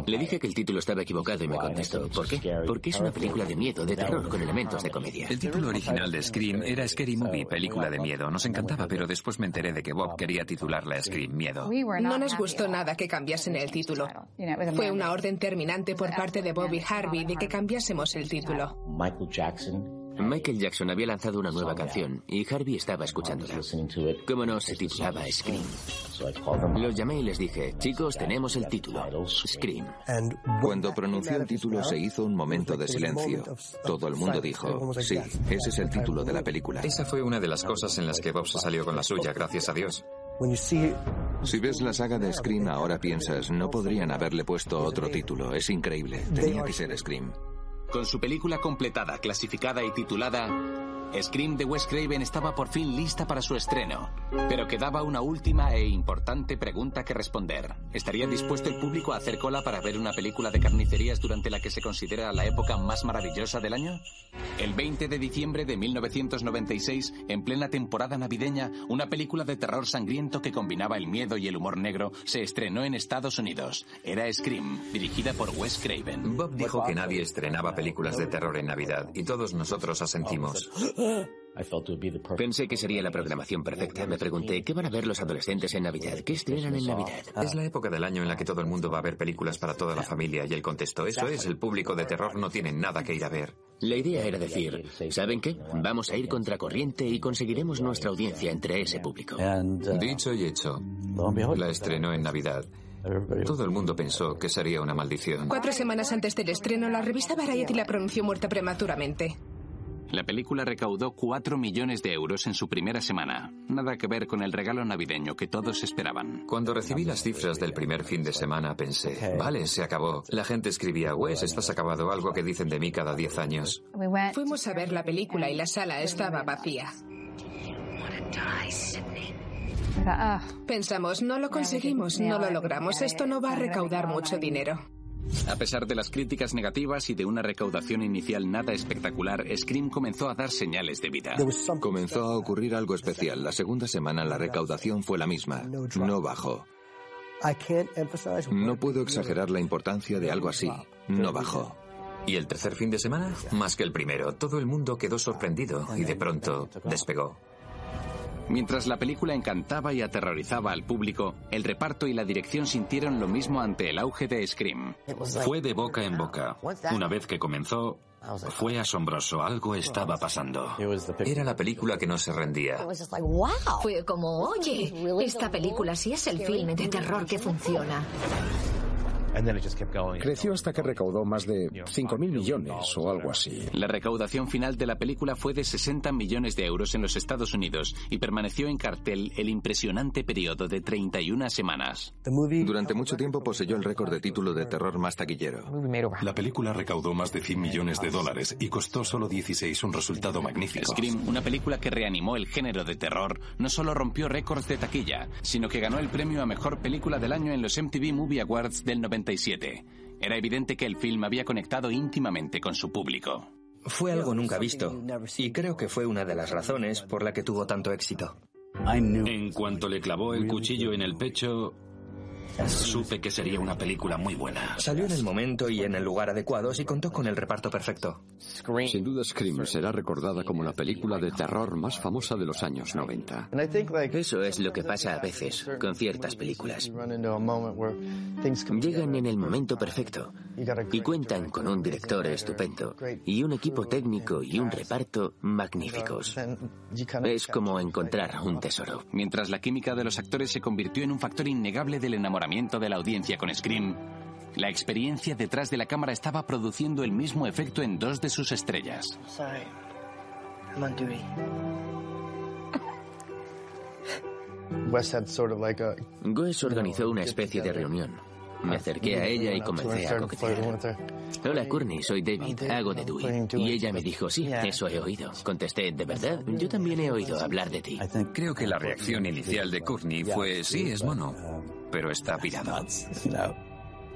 S2: Le dije que el título estaba equivocado y me contestó. ¿Por qué? Porque es una película de miedo, de terror, con elementos de comedia.
S3: El título original de Scream era Scary Movie, película de miedo. Nos encantaba, pero después me enteré de que Bob quería titularla Scream Miedo.
S6: No nos gustó nada que cambiasen el título. Fue una orden terminante por parte de Bobby Harvey de que cambiásemos el título.
S2: Michael Jackson había lanzado una nueva canción y Harvey estaba escuchándola. ¿Cómo no se titulaba Scream? Los llamé y les dije, chicos, tenemos el título, Scream.
S5: Cuando pronunció el título se hizo un momento de silencio. Todo el mundo dijo, sí, ese es el título de la película.
S3: Esa fue una de las cosas en las que Bob se salió con la suya, gracias a Dios.
S5: Si ves la saga de Scream ahora piensas, no podrían haberle puesto otro título, es increíble. Tenía que ser Scream.
S1: Con su película completada, clasificada y titulada Scream de Wes Craven estaba por fin lista para su estreno, pero quedaba una última e importante pregunta que responder. ¿Estaría dispuesto el público a hacer cola para ver una película de carnicerías durante la que se considera la época más maravillosa del año? El 20 de diciembre de 1996, en plena temporada navideña, una película de terror sangriento que combinaba el miedo y el humor negro se estrenó en Estados Unidos. Era Scream, dirigida por Wes Craven.
S3: Bob dijo que nadie estrenaba películas de terror en Navidad y todos nosotros asentimos.
S2: Pensé que sería la programación perfecta. Me pregunté, ¿qué van a ver los adolescentes en Navidad? ¿Qué estrenan en Navidad?
S3: Es la época del año en la que todo el mundo va a ver películas para toda la familia y él contestó, eso es, el público de terror no tiene nada que ir a ver.
S2: La idea era decir, ¿saben qué? Vamos a ir contracorriente y conseguiremos nuestra audiencia entre ese público.
S3: Dicho y hecho, la estrenó en Navidad. Todo el mundo pensó que sería una maldición.
S6: Cuatro semanas antes del estreno, la revista Variety la pronunció muerta prematuramente.
S1: La película recaudó 4 millones de euros en su primera semana. Nada que ver con el regalo navideño que todos esperaban.
S3: Cuando recibí las cifras del primer fin de semana pensé, vale, se acabó. La gente escribía, Wes, estás acabado, algo que dicen de mí cada 10 años.
S6: Fuimos a ver la película y la sala estaba vacía. Pensamos, no lo conseguimos, no lo logramos, esto no va a recaudar mucho dinero.
S1: A pesar de las críticas negativas y de una recaudación inicial nada espectacular, Scream comenzó a dar señales de vida.
S5: Comenzó a ocurrir algo especial. La segunda semana la recaudación fue la misma. No bajó. No puedo exagerar la importancia de algo así. No bajó.
S3: Y el tercer fin de semana, más que el primero, todo el mundo quedó sorprendido y de pronto despegó.
S1: Mientras la película encantaba y aterrorizaba al público, el reparto y la dirección sintieron lo mismo ante el auge de Scream.
S20: Fue de boca en boca. Una vez que comenzó, fue asombroso, algo estaba pasando.
S3: Era la película que no se rendía.
S18: Fue como, oye, esta película sí es el filme de terror que funciona.
S9: Creció hasta que recaudó más de 5.000 millones o algo así.
S1: La recaudación final de la película fue de 60 millones de euros en los Estados Unidos y permaneció en cartel el impresionante periodo de 31 semanas.
S5: Durante mucho tiempo poseyó el récord de título de terror más taquillero.
S8: La película recaudó más de 100 millones de dólares y costó solo 16, un resultado magnífico.
S1: Scream, una película que reanimó el género de terror, no solo rompió récords de taquilla, sino que ganó el premio a mejor película del año en los MTV Movie Awards del 97. Era evidente que el film había conectado íntimamente con su público.
S15: Fue algo nunca visto y creo que fue una de las razones por la que tuvo tanto éxito.
S20: En cuanto le clavó el cuchillo en el pecho, Supe que sería una película muy buena.
S15: Salió en el momento y en el lugar adecuados y contó con el reparto perfecto.
S13: Sin duda Scream será recordada como la película de terror más famosa de los años 90.
S2: Eso es lo que pasa a veces con ciertas películas. Llegan en el momento perfecto y cuentan con un director estupendo y un equipo técnico y un reparto magníficos. Es como encontrar un tesoro.
S1: Mientras la química de los actores se convirtió en un factor innegable del enamoramiento de la audiencia con Scream, la experiencia detrás de la cámara estaba produciendo el mismo efecto en dos de sus estrellas.
S2: Wes organizó una especie de reunión. Me acerqué a ella y comencé a coquetear. Hola, Courtney, soy David, hago de Dewey. Y ella me dijo, sí, eso he oído. Contesté, ¿de verdad? Yo también he oído hablar de ti.
S3: Creo que la reacción inicial de Courtney fue, sí, es mono, pero está pirado.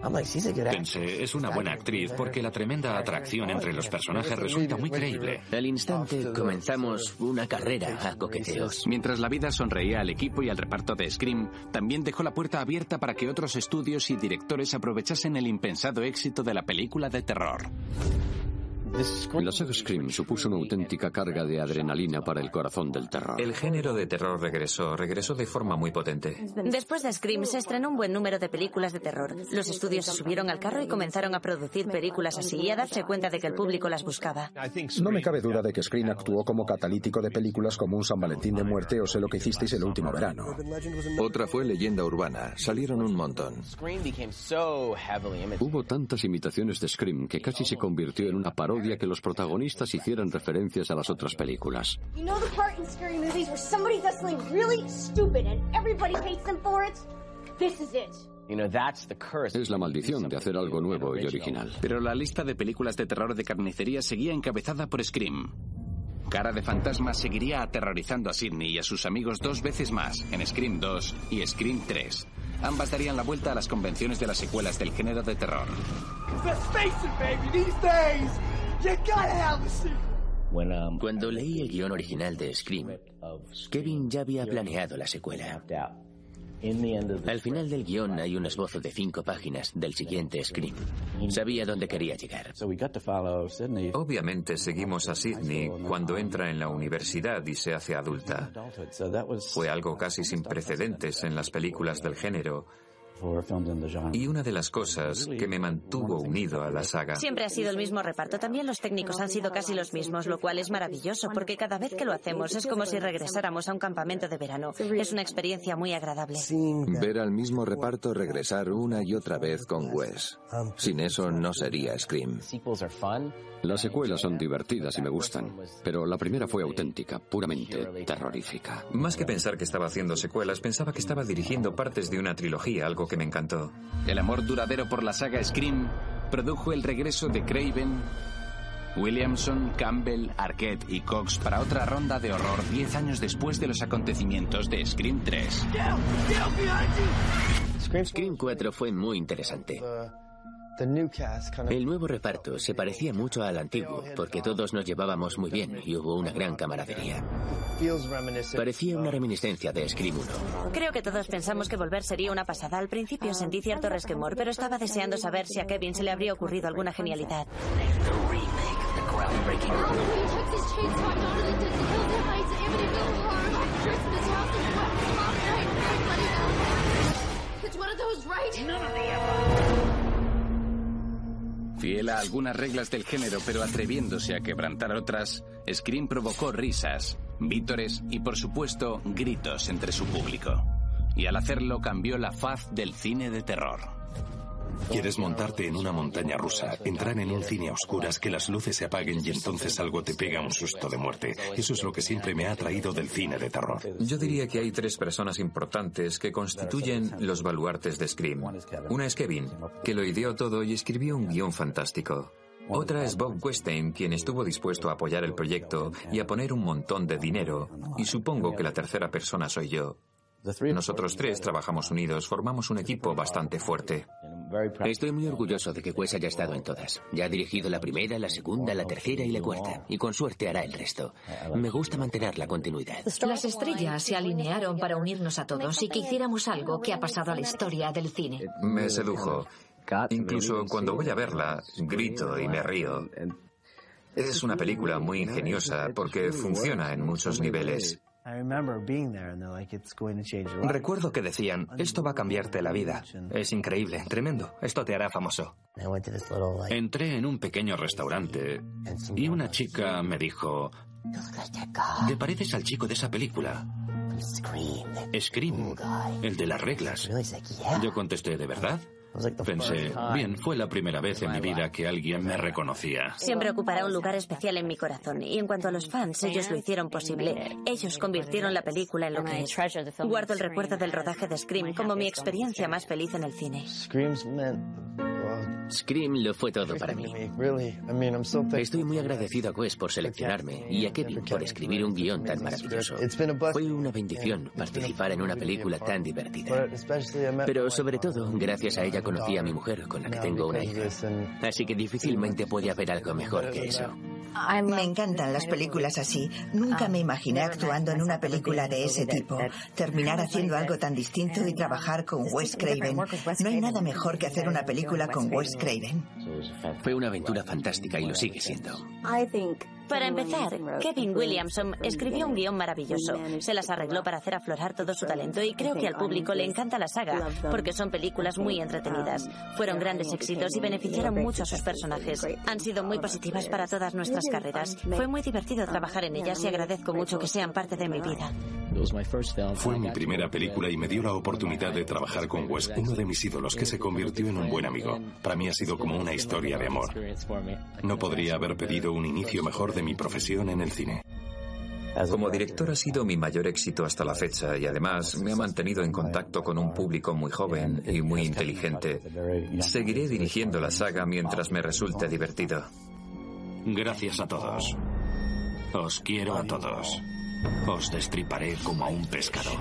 S20: Pensé, es una buena actriz porque la tremenda atracción entre los personajes resulta muy creíble.
S2: Al instante comenzamos una carrera a coqueteos.
S1: Mientras la vida sonreía al equipo y al reparto de Scream, también dejó la puerta abierta para que otros estudios y directores aprovechasen el impensado éxito de la película de terror.
S13: La saga Scream supuso una auténtica carga de adrenalina para el corazón del terror.
S3: El género de terror regresó, regresó de forma muy potente.
S4: Después de Scream se estrenó un buen número de películas de terror. Los estudios se subieron al carro y comenzaron a producir películas así y a darse cuenta de que el público las buscaba.
S9: No me cabe duda de que Scream actuó como catalítico de películas como un San Valentín de muerte o sé lo que hicisteis el último verano.
S5: Otra fue leyenda urbana. Salieron un montón.
S13: Hubo tantas imitaciones de Scream que casi se convirtió en una parodia que los protagonistas hicieran referencias a las otras películas.
S16: You know the part in scary movies where somebody does something really stupid and everybody hates them for it? This is it.
S13: Es la maldición de hacer algo nuevo y original.
S1: Pero la lista de películas de terror de carnicería seguía encabezada por Scream. Cara de Fantasma seguiría aterrorizando a Sidney y a sus amigos dos veces más, en Scream 2 y Scream 3. Ambas darían la vuelta a las convenciones de las secuelas del género de terror.
S2: Cuando leí el guion original de Scream, Kevin ya había planeado la secuela. Al final del guion hay un esbozo de cinco páginas del siguiente Scream. Sabía dónde quería llegar.
S3: Obviamente seguimos a Sidney cuando entra en la universidad y se hace adulta. Fue algo casi sin precedentes en las películas del género. Y una de las cosas que me mantuvo unido a la saga.
S4: Siempre ha sido el mismo reparto. También los técnicos han sido casi los mismos, lo cual es maravilloso porque cada vez que lo hacemos es como si regresáramos a un campamento de verano. Es una experiencia muy agradable.
S5: Ver al mismo reparto regresar una y otra vez con Wes. Sin eso no sería Scream.
S13: Las secuelas son divertidas y me gustan, pero la primera fue auténtica, puramente terrorífica.
S3: Más que pensar que estaba haciendo secuelas, pensaba que estaba dirigiendo partes de una trilogía, algo que me encantó.
S1: El amor duradero por la saga Scream produjo el regreso de Craven, Williamson, Campbell, Arquette y Cox para otra ronda de horror 10 años después de los acontecimientos de Scream 3.
S2: Scream 4 fue muy interesante. El nuevo reparto se parecía mucho al antiguo, porque todos nos llevábamos muy bien y hubo una gran camaradería. Parecía una reminiscencia de Scream 1.
S4: Creo que todos pensamos que volver sería una pasada. Al principio sentí cierto resquemor, pero estaba deseando saber si a Kevin se le habría ocurrido alguna genialidad.
S1: Fiel a algunas reglas del género, pero atreviéndose a quebrantar otras, Scream provocó risas, vítores y, por supuesto, gritos entre su público. Y al hacerlo cambió la faz del cine de terror.
S8: Quieres montarte en una montaña rusa, entrar en un cine a oscuras, que las luces se apaguen y entonces algo te pega un susto de muerte. Eso es lo que siempre me ha atraído del cine de terror.
S3: Yo diría que hay tres personas importantes que constituyen los baluartes de Scream. Una es Kevin, que lo ideó todo y escribió un guion fantástico. Otra es Bob Westheim, quien estuvo dispuesto a apoyar el proyecto y a poner un montón de dinero. Y supongo que la tercera persona soy yo. Nosotros tres trabajamos unidos, formamos un equipo bastante fuerte.
S2: Estoy muy orgulloso de que Wes haya estado en todas. Ya ha dirigido la primera, la segunda, la tercera y la cuarta. Y con suerte hará el resto. Me gusta mantener la continuidad.
S18: Las estrellas se alinearon para unirnos a todos y que hiciéramos algo que ha pasado a la historia del cine.
S3: Me sedujo. Incluso cuando voy a verla, grito y me río. Es una película muy ingeniosa porque funciona en muchos niveles.
S21: Recuerdo que decían, esto va a cambiarte la vida. Es increíble, tremendo. Esto te hará famoso.
S20: Entré en un pequeño restaurante y una chica me dijo, ¿te pareces al chico de esa película? Scream, el de las reglas. Yo contesté, ¿de verdad? Pensé, bien, fue la primera vez en mi vida que alguien me reconocía.
S4: Siempre ocupará un lugar especial en mi corazón. Y en cuanto a los fans, ellos lo hicieron posible. Ellos convirtieron la película en lo que es. Guardo el recuerdo del rodaje de Scream como mi experiencia más feliz en el cine.
S2: Scream lo fue todo para mí. Estoy muy agradecido a Wes por seleccionarme y a Kevin por escribir un guion tan maravilloso. Fue una bendición participar en una película tan divertida. Pero sobre todo, gracias a ella conocí a mi mujer, con la que tengo una hija. Así que difícilmente puede haber algo mejor que eso.
S7: Me encantan las películas así. Nunca me imaginé actuando en una película de ese tipo. Terminar haciendo algo tan distinto y trabajar con Wes Craven. No hay nada mejor que hacer una película con Wes Craven.
S2: Fue una aventura fantástica y lo sigue siendo.
S4: Para empezar, Kevin Williamson escribió un guion maravilloso. Se las arregló para hacer aflorar todo su talento y creo que al público le encanta la saga, porque son películas muy entretenidas. Fueron grandes éxitos y beneficiaron mucho a sus personajes. Han sido muy positivas para todas nuestras carreras. Fue muy divertido trabajar en ellas y agradezco mucho que sean parte de mi vida.
S8: Fue mi primera película y me dio la oportunidad de trabajar con Wes, uno de mis ídolos, que se convirtió en un buen amigo. Para mí ha sido como una historia de amor. No podría haber pedido un inicio mejor de mi profesión en el cine.
S3: Como director ha sido mi mayor éxito hasta la fecha y además me ha mantenido en contacto con un público muy joven y muy inteligente. Seguiré dirigiendo la saga mientras me resulte divertido.
S20: Gracias a todos. Os quiero a todos. Os destriparé como a un pescado.